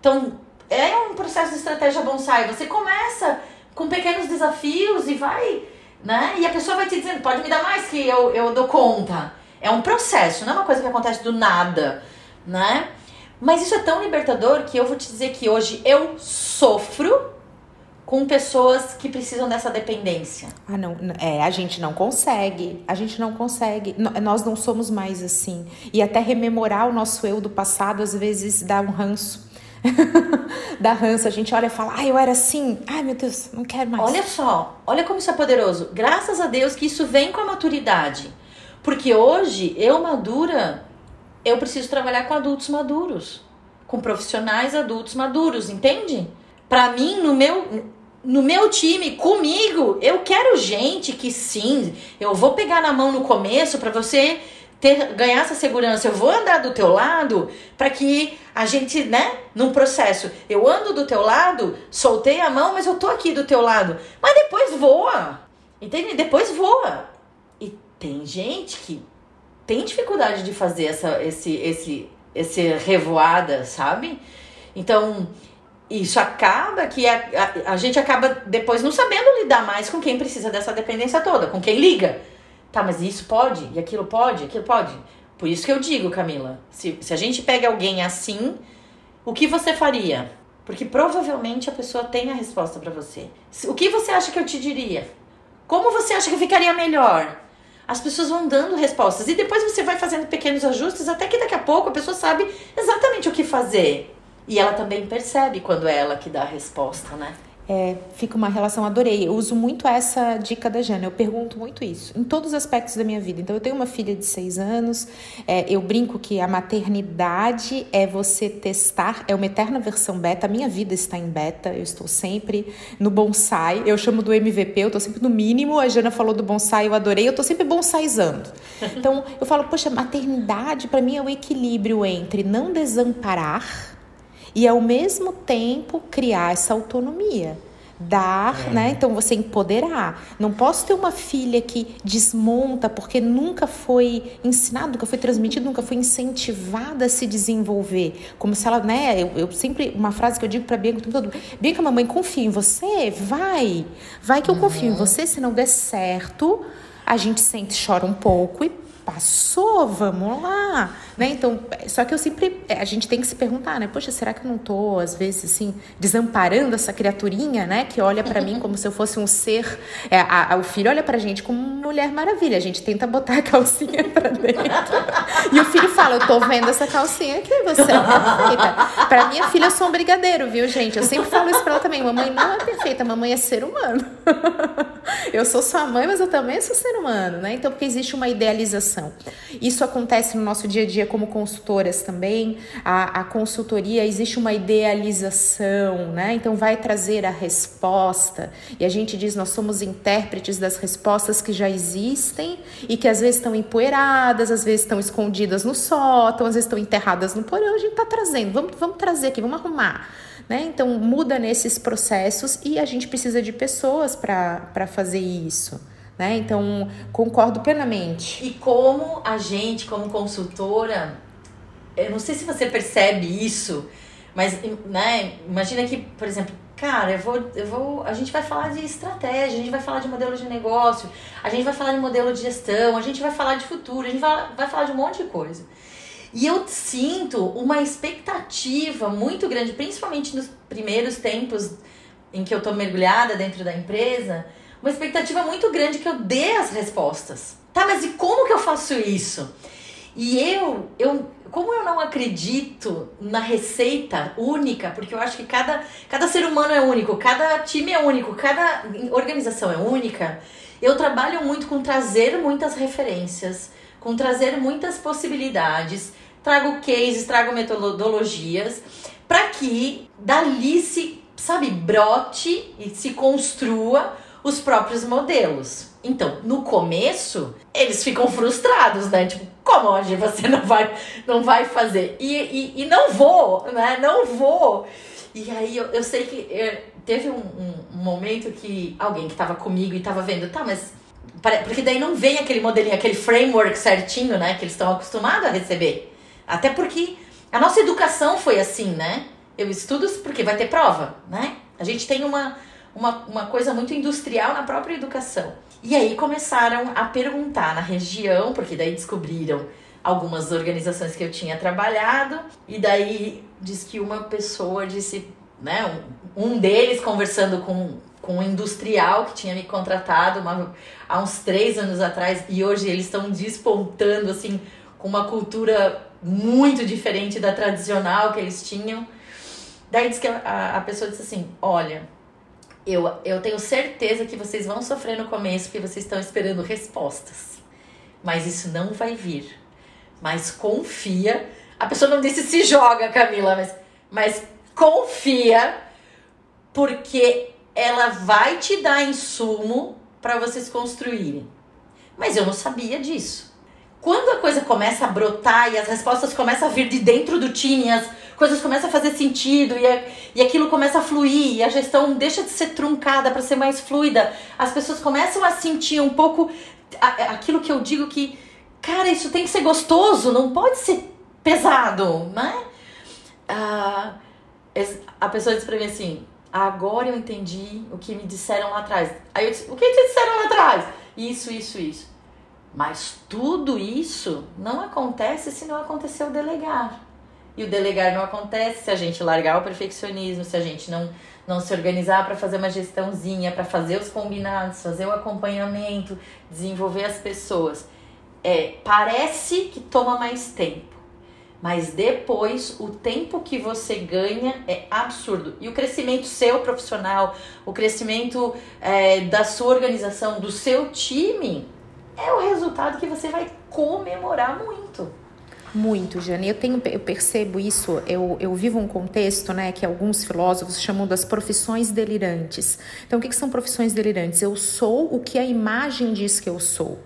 Então, é um processo de estratégia bonsai. Você começa com pequenos desafios e vai, né? E a pessoa vai te dizendo, pode me dar mais que eu, eu dou conta. É um processo, não é uma coisa que acontece do nada, né? Mas isso é tão libertador que eu vou te dizer que hoje eu sofro com pessoas que precisam dessa dependência. Ah, não, é, a gente não consegue. A gente não consegue. Nós não somos mais assim. E até rememorar o nosso eu do passado às vezes dá um ranço. dá ranço, a gente olha e fala, ai, eu era assim, ai meu Deus, não quero mais. Olha só, olha como isso é poderoso. Graças a Deus que isso vem com a maturidade. Porque hoje, eu madura, eu preciso trabalhar com adultos maduros, com profissionais adultos maduros, entende? Para mim, no meu no meu time, comigo, eu quero gente que sim, eu vou pegar na mão no começo para você ter ganhar essa segurança. Eu vou andar do teu lado para que a gente, né, num processo, eu ando do teu lado, soltei a mão, mas eu tô aqui do teu lado. Mas depois voa. Entende? Depois voa. E tem gente que tem dificuldade de fazer essa, esse, esse, esse revoada, sabe? Então, isso acaba que a, a, a, gente acaba depois não sabendo lidar mais com quem precisa dessa dependência toda, com quem liga. Tá, mas isso pode, e aquilo pode, aquilo pode. Por isso que eu digo, Camila, se, se a gente pega alguém assim, o que você faria? Porque provavelmente a pessoa tem a resposta para você. O que você acha que eu te diria? Como você acha que ficaria melhor? As pessoas vão dando respostas. E depois você vai fazendo pequenos ajustes, até que daqui a pouco a pessoa sabe exatamente o que fazer. E ela também percebe quando é ela que dá a resposta, né? É, fica uma relação, adorei. Eu uso muito essa dica da Jana, eu pergunto muito isso, em todos os aspectos da minha vida. Então, eu tenho uma filha de seis anos, é, eu brinco que a maternidade é você testar, é uma eterna versão beta, a minha vida está em beta, eu estou sempre no bonsai, eu chamo do MVP, eu estou sempre no mínimo, a Jana falou do bonsai, eu adorei, eu estou sempre bonsaizando. Então, eu falo, poxa, maternidade para mim é o equilíbrio entre não desamparar e ao mesmo tempo criar essa autonomia dar, é. né? Então você empoderar. Não posso ter uma filha que desmonta porque nunca foi ensinado, nunca foi transmitido, nunca foi incentivada a se desenvolver. Como se ela, né? Eu, eu sempre uma frase que eu digo para Bianca o tempo todo: Bianca, mamãe confia em você, vai, vai que eu confio em uhum. você. Se não der certo, a gente sente, chora um pouco e passou, vamos lá, né? Então, só que eu sempre, a gente tem que se perguntar, né? Poxa, será que eu não tô às vezes assim desamparando essa criaturinha, né? Que olha para mim como se eu fosse um ser, é, a, a, o filho olha pra gente como mulher maravilha, a gente tenta botar a calcinha para dentro. e o filho fala, eu tô vendo essa calcinha aqui, você é perfeita. Para minha filha eu sou um brigadeiro, viu, gente? Eu sempre falo isso para ela também, mamãe não é perfeita, mamãe é ser humano. eu sou sua mãe, mas eu também sou ser humano, né? Então, porque existe uma idealização isso acontece no nosso dia a dia como consultoras também. A, a consultoria existe uma idealização, né? Então vai trazer a resposta e a gente diz nós somos intérpretes das respostas que já existem e que às vezes estão empoeiradas, às vezes estão escondidas no sótão, às vezes estão enterradas no porão. A gente está trazendo, vamos, vamos trazer aqui, vamos arrumar. Né? Então, muda nesses processos e a gente precisa de pessoas para fazer isso. Né? Então, concordo plenamente. E como a gente, como consultora, eu não sei se você percebe isso, mas né, imagina que, por exemplo, cara, eu vou, eu vou, a gente vai falar de estratégia, a gente vai falar de modelo de negócio, a gente vai falar de modelo de gestão, a gente vai falar de futuro, a gente vai, vai falar de um monte de coisa. E eu sinto uma expectativa muito grande, principalmente nos primeiros tempos em que eu tô mergulhada dentro da empresa, uma expectativa muito grande que eu dê as respostas. Tá, mas e como que eu faço isso? E eu, eu, como eu não acredito na receita única, porque eu acho que cada, cada ser humano é único, cada time é único, cada organização é única, eu trabalho muito com trazer muitas referências, com trazer muitas possibilidades, trago cases, trago metodologias, para que dali se, sabe, brote e se construa os próprios modelos. Então, no começo, eles ficam frustrados, né? Tipo, como hoje você não vai, não vai fazer? E, e, e não vou, né? Não vou. E aí eu, eu sei que é, teve um, um, um, momento que alguém que tava comigo e tava vendo, tá, mas. Porque daí não vem aquele modelinho, aquele framework certinho, né? Que eles estão acostumados a receber. Até porque a nossa educação foi assim, né? Eu estudo porque vai ter prova, né? A gente tem uma, uma, uma coisa muito industrial na própria educação. E aí começaram a perguntar na região, porque daí descobriram algumas organizações que eu tinha trabalhado, e daí diz que uma pessoa disse, né, um, um deles conversando com, com um industrial que tinha me contratado uma, há uns três anos atrás, e hoje eles estão despontando, assim, com uma cultura muito diferente da tradicional que eles tinham. Daí diz que a, a pessoa disse assim: Olha, eu, eu tenho certeza que vocês vão sofrer no começo porque vocês estão esperando respostas. Mas isso não vai vir. Mas confia. A pessoa não disse se joga, Camila, mas, mas confia, porque ela vai te dar insumo para vocês construírem. Mas eu não sabia disso. Quando a coisa começa a brotar e as respostas começam a vir de dentro do time, as, coisas começam a fazer sentido e, a, e aquilo começa a fluir e a gestão deixa de ser truncada para ser mais fluida. As pessoas começam a sentir um pouco aquilo que eu digo que, cara, isso tem que ser gostoso, não pode ser pesado, né? Ah, a pessoa disse pra mim assim: agora eu entendi o que me disseram lá atrás. Aí eu disse: o que te disseram lá atrás? Isso, isso, isso. Mas tudo isso não acontece se não aconteceu delegar. E o delegar não acontece se a gente largar o perfeccionismo, se a gente não, não se organizar para fazer uma gestãozinha, para fazer os combinados, fazer o acompanhamento, desenvolver as pessoas. É, parece que toma mais tempo, mas depois o tempo que você ganha é absurdo. E o crescimento seu profissional, o crescimento é, da sua organização, do seu time, é o resultado que você vai comemorar muito. Muito, Jane. Eu, tenho, eu percebo isso, eu, eu vivo um contexto né, que alguns filósofos chamam das profissões delirantes. Então, o que, que são profissões delirantes? Eu sou o que a imagem diz que eu sou.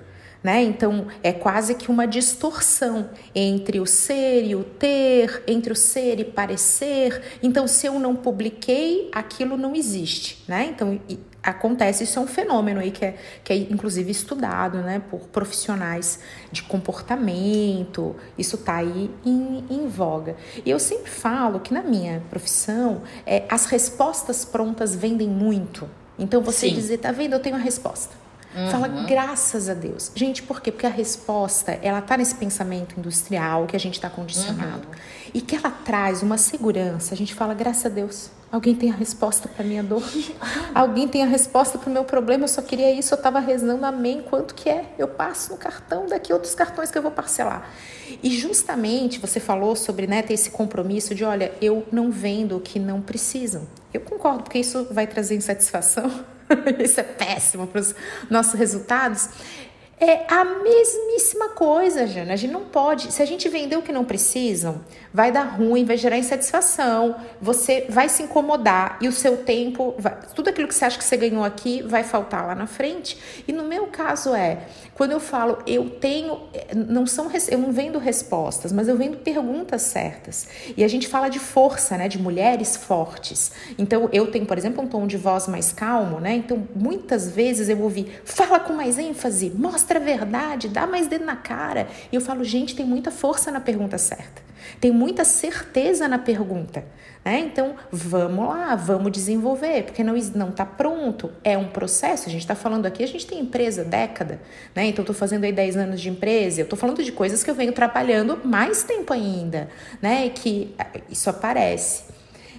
Né? Então é quase que uma distorção entre o ser e o ter, entre o ser e parecer. Então, se eu não publiquei, aquilo não existe, né? Então acontece, isso é um fenômeno aí que é, que é inclusive estudado né, por profissionais de comportamento, isso está aí em, em, voga. E eu sempre falo que na minha profissão, é, as respostas prontas vendem muito. Então você Sim. dizer, tá vendo, eu tenho a resposta. Uhum. Fala graças a Deus. Gente, por quê? Porque a resposta, ela tá nesse pensamento industrial que a gente está condicionado. Uhum. E que ela traz uma segurança. A gente fala, graças a Deus. Alguém tem a resposta para minha dor? Alguém tem a resposta para o meu problema? Eu só queria isso, eu estava rezando, amém. Quanto que é? Eu passo no cartão, daqui outros cartões que eu vou parcelar. E justamente você falou sobre né, ter esse compromisso de, olha, eu não vendo o que não precisam. Eu concordo, porque isso vai trazer insatisfação. isso é péssimo para os nossos resultados. É a mesmíssima coisa, Jana. A gente não pode. Se a gente vender o que não precisam, vai dar ruim, vai gerar insatisfação, você vai se incomodar e o seu tempo, vai, tudo aquilo que você acha que você ganhou aqui vai faltar lá na frente. E no meu caso é, quando eu falo, eu tenho, não são, eu não vendo respostas, mas eu vendo perguntas certas. E a gente fala de força, né, de mulheres fortes. Então eu tenho, por exemplo, um tom de voz mais calmo, né? Então muitas vezes eu ouvi, fala com mais ênfase, mostra a verdade, dá mais dedo na cara. E eu falo, gente, tem muita força na pergunta certa. Tem muita certeza na pergunta. Né? Então, vamos lá, vamos desenvolver, porque não está pronto. É um processo. A gente está falando aqui, a gente tem empresa década, né? Então, estou fazendo aí 10 anos de empresa. Eu estou falando de coisas que eu venho trabalhando mais tempo ainda, né? Que isso aparece.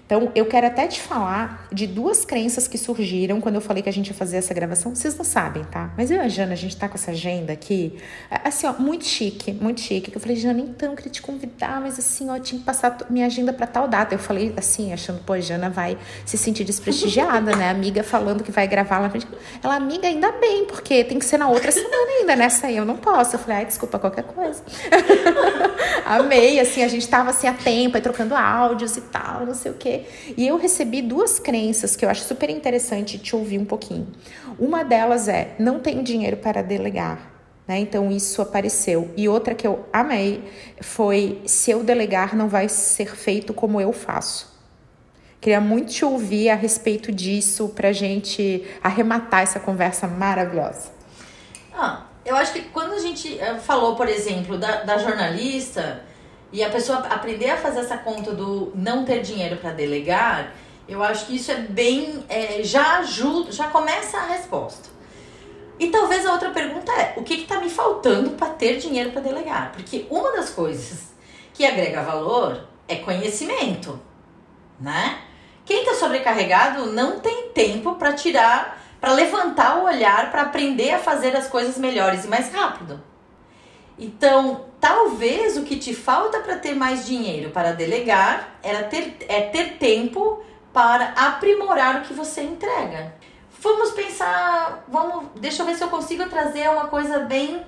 Então, eu quero até te falar de duas crenças que surgiram quando eu falei que a gente ia fazer essa gravação. Vocês não sabem, tá? Mas eu e a Jana, a gente tá com essa agenda aqui, assim, ó, muito chique, muito chique. Que eu falei, Jana, então, queria te convidar, mas assim, ó, eu tinha que passar minha agenda para tal data. Eu falei assim, achando, pô, a Jana vai se sentir desprestigiada, né? Amiga falando que vai gravar lá. Ela, amiga, ainda bem, porque tem que ser na outra semana ainda, nessa aí eu não posso. Eu falei, ai, desculpa qualquer coisa. Amei, assim, a gente tava assim a tempo, aí trocando áudios e tal, não sei o quê. E eu recebi duas crenças que eu acho super interessante te ouvir um pouquinho. Uma delas é: não tenho dinheiro para delegar. Né? Então isso apareceu. E outra que eu amei foi: se eu delegar, não vai ser feito como eu faço. Queria muito te ouvir a respeito disso para gente arrematar essa conversa maravilhosa. Ah, eu acho que quando a gente eh, falou, por exemplo, da, da jornalista, e a pessoa aprender a fazer essa conta do não ter dinheiro para delegar, eu acho que isso é bem. É, já ajuda, já começa a resposta. E talvez a outra pergunta é: o que está me faltando para ter dinheiro para delegar? Porque uma das coisas que agrega valor é conhecimento, né? Quem está sobrecarregado não tem tempo para tirar, para levantar o olhar, para aprender a fazer as coisas melhores e mais rápido. Então, talvez o que te falta para ter mais dinheiro para delegar era ter, é ter tempo para aprimorar o que você entrega. Vamos pensar, vamos, deixa eu ver se eu consigo trazer uma coisa bem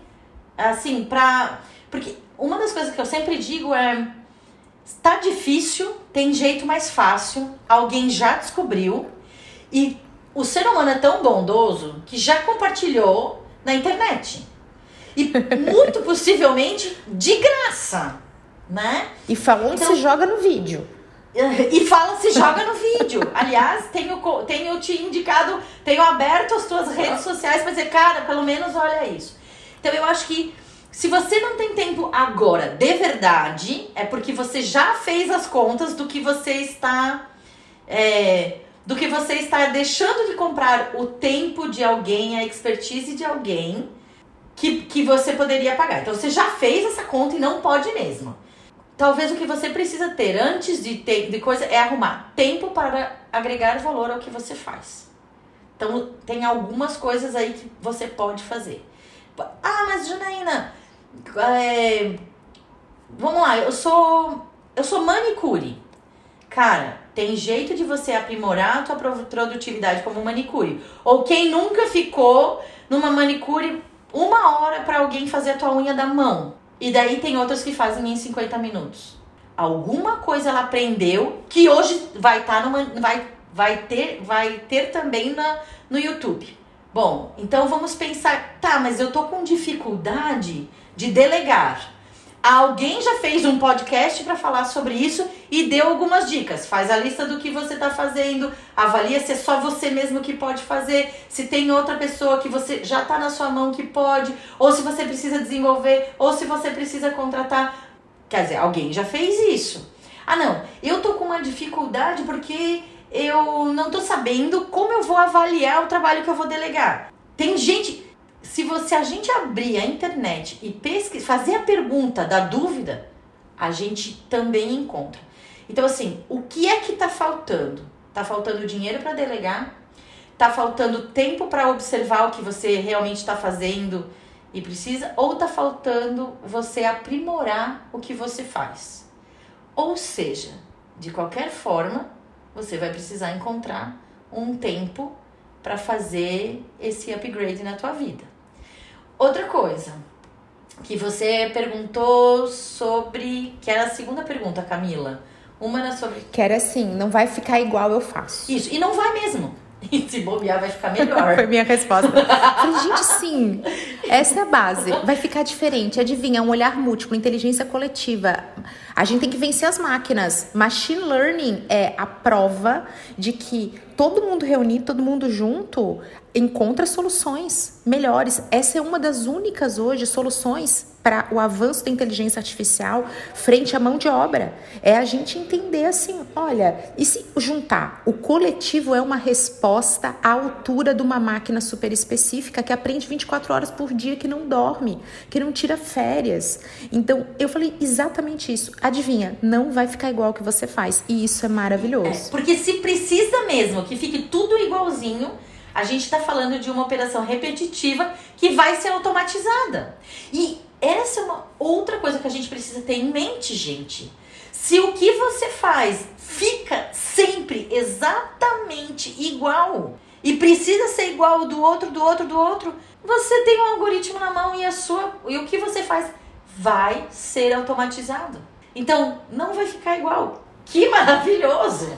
assim para, porque uma das coisas que eu sempre digo é está difícil, tem jeito mais fácil, alguém já descobriu e o ser humano é tão bondoso que já compartilhou na internet. E muito possivelmente de graça, né? E falou então, se joga no vídeo. E fala se joga no vídeo. Aliás, tenho, tenho te indicado, tenho aberto as tuas redes sociais para dizer, cara, pelo menos olha isso. Então eu acho que se você não tem tempo agora, de verdade, é porque você já fez as contas do que você está. É, do que você está deixando de comprar o tempo de alguém, a expertise de alguém que, que você poderia pagar. Então você já fez essa conta e não pode mesmo. Talvez o que você precisa ter antes de ter de coisa é arrumar tempo para agregar valor ao que você faz. Então tem algumas coisas aí que você pode fazer. Ah, mas Janaína, é, vamos lá, eu sou eu sou manicure. Cara, tem jeito de você aprimorar a tua produtividade como manicure. Ou quem nunca ficou numa manicure uma hora para alguém fazer a tua unha da mão. E daí tem outras que fazem em 50 minutos. Alguma coisa ela aprendeu que hoje vai estar tá vai vai ter vai ter também na no YouTube. Bom, então vamos pensar, tá, mas eu tô com dificuldade de delegar. Alguém já fez um podcast para falar sobre isso e deu algumas dicas. Faz a lista do que você está fazendo, avalia se é só você mesmo que pode fazer, se tem outra pessoa que você já está na sua mão que pode, ou se você precisa desenvolver, ou se você precisa contratar. Quer dizer, alguém já fez isso. Ah, não, eu tô com uma dificuldade porque eu não tô sabendo como eu vou avaliar o trabalho que eu vou delegar. Tem gente, se você a gente abrir a internet e pesquisar, fazer a pergunta da dúvida, a gente também encontra. Então assim, o que é que está faltando? Tá faltando dinheiro para delegar? Tá faltando tempo para observar o que você realmente está fazendo e precisa? Ou tá faltando você aprimorar o que você faz? Ou seja, de qualquer forma, você vai precisar encontrar um tempo para fazer esse upgrade na tua vida. Outra coisa que você perguntou sobre, que era a segunda pergunta, Camila. Uma era sobre que era assim, não vai ficar igual eu faço. Isso, e não vai mesmo. E se bobear vai ficar melhor. Foi minha resposta. Falei, gente, sim, essa é a base. Vai ficar diferente. Adivinha, um olhar múltiplo, inteligência coletiva. A gente tem que vencer as máquinas. Machine learning é a prova de que todo mundo reunido, todo mundo junto, encontra soluções melhores. Essa é uma das únicas hoje soluções para o avanço da inteligência artificial frente à mão de obra. É a gente entender assim, olha, e se juntar? O coletivo é uma resposta à altura de uma máquina super específica que aprende 24 horas por dia, que não dorme, que não tira férias. Então, eu falei exatamente isso. Adivinha, não vai ficar igual que você faz. E isso é maravilhoso. É, porque se precisa mesmo que fique tudo igualzinho, a gente está falando de uma operação repetitiva que vai ser automatizada. E essa é uma outra coisa que a gente precisa ter em mente, gente. Se o que você faz fica sempre exatamente igual e precisa ser igual do outro, do outro, do outro, você tem um algoritmo na mão e a sua e o que você faz vai ser automatizado. Então, não vai ficar igual. Que maravilhoso!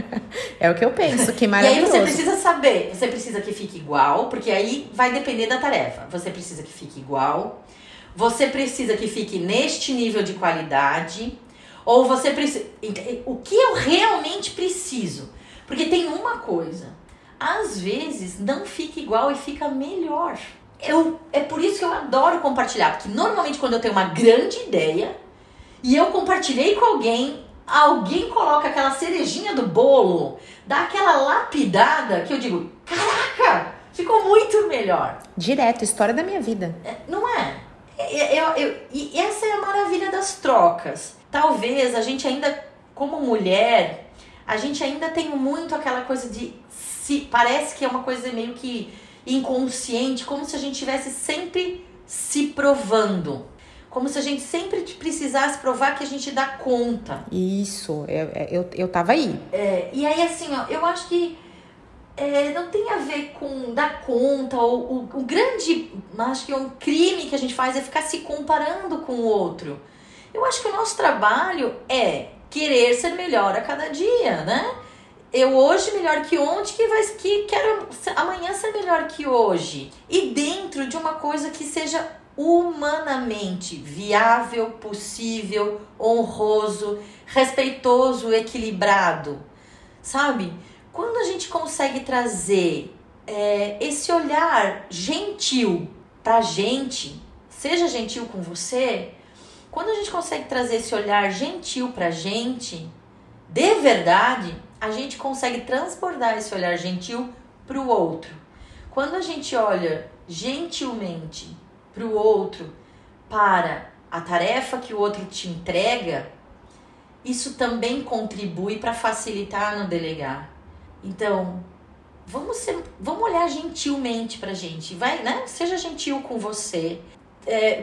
é o que eu penso, que maravilhoso. E aí você precisa saber, você precisa que fique igual, porque aí vai depender da tarefa. Você precisa que fique igual, você precisa que fique neste nível de qualidade, ou você precisa. O que eu realmente preciso? Porque tem uma coisa, às vezes não fica igual e fica melhor. Eu, é por isso que eu adoro compartilhar, porque normalmente quando eu tenho uma grande ideia e eu compartilhei com alguém, alguém coloca aquela cerejinha do bolo, dá aquela lapidada que eu digo: caraca, ficou muito melhor. Direto, história da minha vida. É, não é? Eu, eu, e essa é a maravilha das trocas. Talvez a gente ainda, como mulher, a gente ainda tem muito aquela coisa de se parece que é uma coisa meio que inconsciente, como se a gente tivesse sempre se provando. Como se a gente sempre precisasse provar que a gente dá conta. Isso, eu, eu, eu tava aí. É, e aí, assim, ó, eu acho que é, não tem a ver com dar conta, ou o, o grande, acho que um crime que a gente faz é ficar se comparando com o outro. Eu acho que o nosso trabalho é querer ser melhor a cada dia, né? Eu hoje melhor que ontem, que, vai, que quero amanhã ser melhor que hoje. E dentro de uma coisa que seja humanamente viável, possível, honroso, respeitoso, equilibrado. Sabe? Quando a gente consegue trazer é, esse olhar gentil pra gente, seja gentil com você, quando a gente consegue trazer esse olhar gentil pra gente, de verdade, a gente consegue transbordar esse olhar gentil pro outro. Quando a gente olha gentilmente pro outro para a tarefa que o outro te entrega, isso também contribui para facilitar no delegar. Então, vamos ser, vamos olhar gentilmente pra gente, vai, né? Seja gentil com você. É,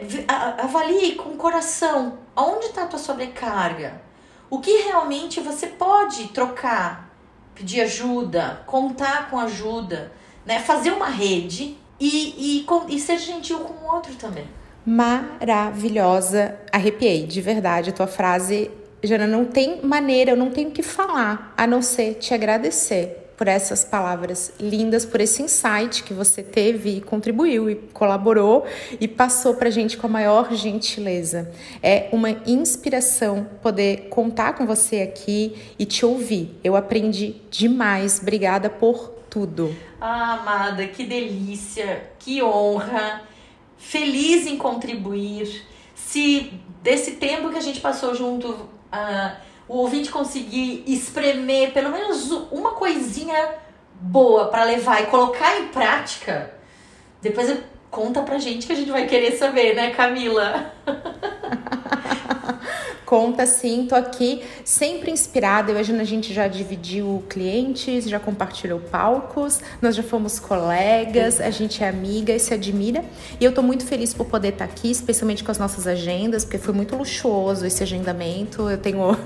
avalie com o coração aonde está a tua sobrecarga. O que realmente você pode trocar, pedir ajuda, contar com ajuda, né? Fazer uma rede e, e, e ser gentil com o outro também. Maravilhosa, arrepiei, de verdade. A tua frase Jana, não tem maneira, eu não tenho que falar a não ser te agradecer por essas palavras lindas, por esse insight que você teve e contribuiu e colaborou e passou para gente com a maior gentileza. É uma inspiração poder contar com você aqui e te ouvir. Eu aprendi demais. Obrigada por tudo. Ah, amada, que delícia, que honra. Feliz em contribuir. Se desse tempo que a gente passou junto uh, o ouvinte conseguir espremer pelo menos uma coisinha boa para levar e colocar em prática, depois conta pra gente que a gente vai querer saber, né, Camila? Conta sim, tô aqui sempre inspirada. Eu a gente já dividiu clientes, já compartilhou palcos, nós já fomos colegas, a gente é amiga e se admira. E eu tô muito feliz por poder estar tá aqui, especialmente com as nossas agendas, porque foi muito luxuoso esse agendamento. Eu tenho.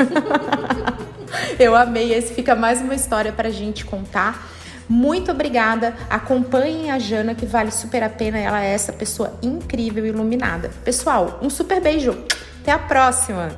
eu amei. Esse fica mais uma história pra gente contar. Muito obrigada. Acompanhem a Jana, que vale super a pena. Ela é essa pessoa incrível e iluminada. Pessoal, um super beijo. Até a próxima!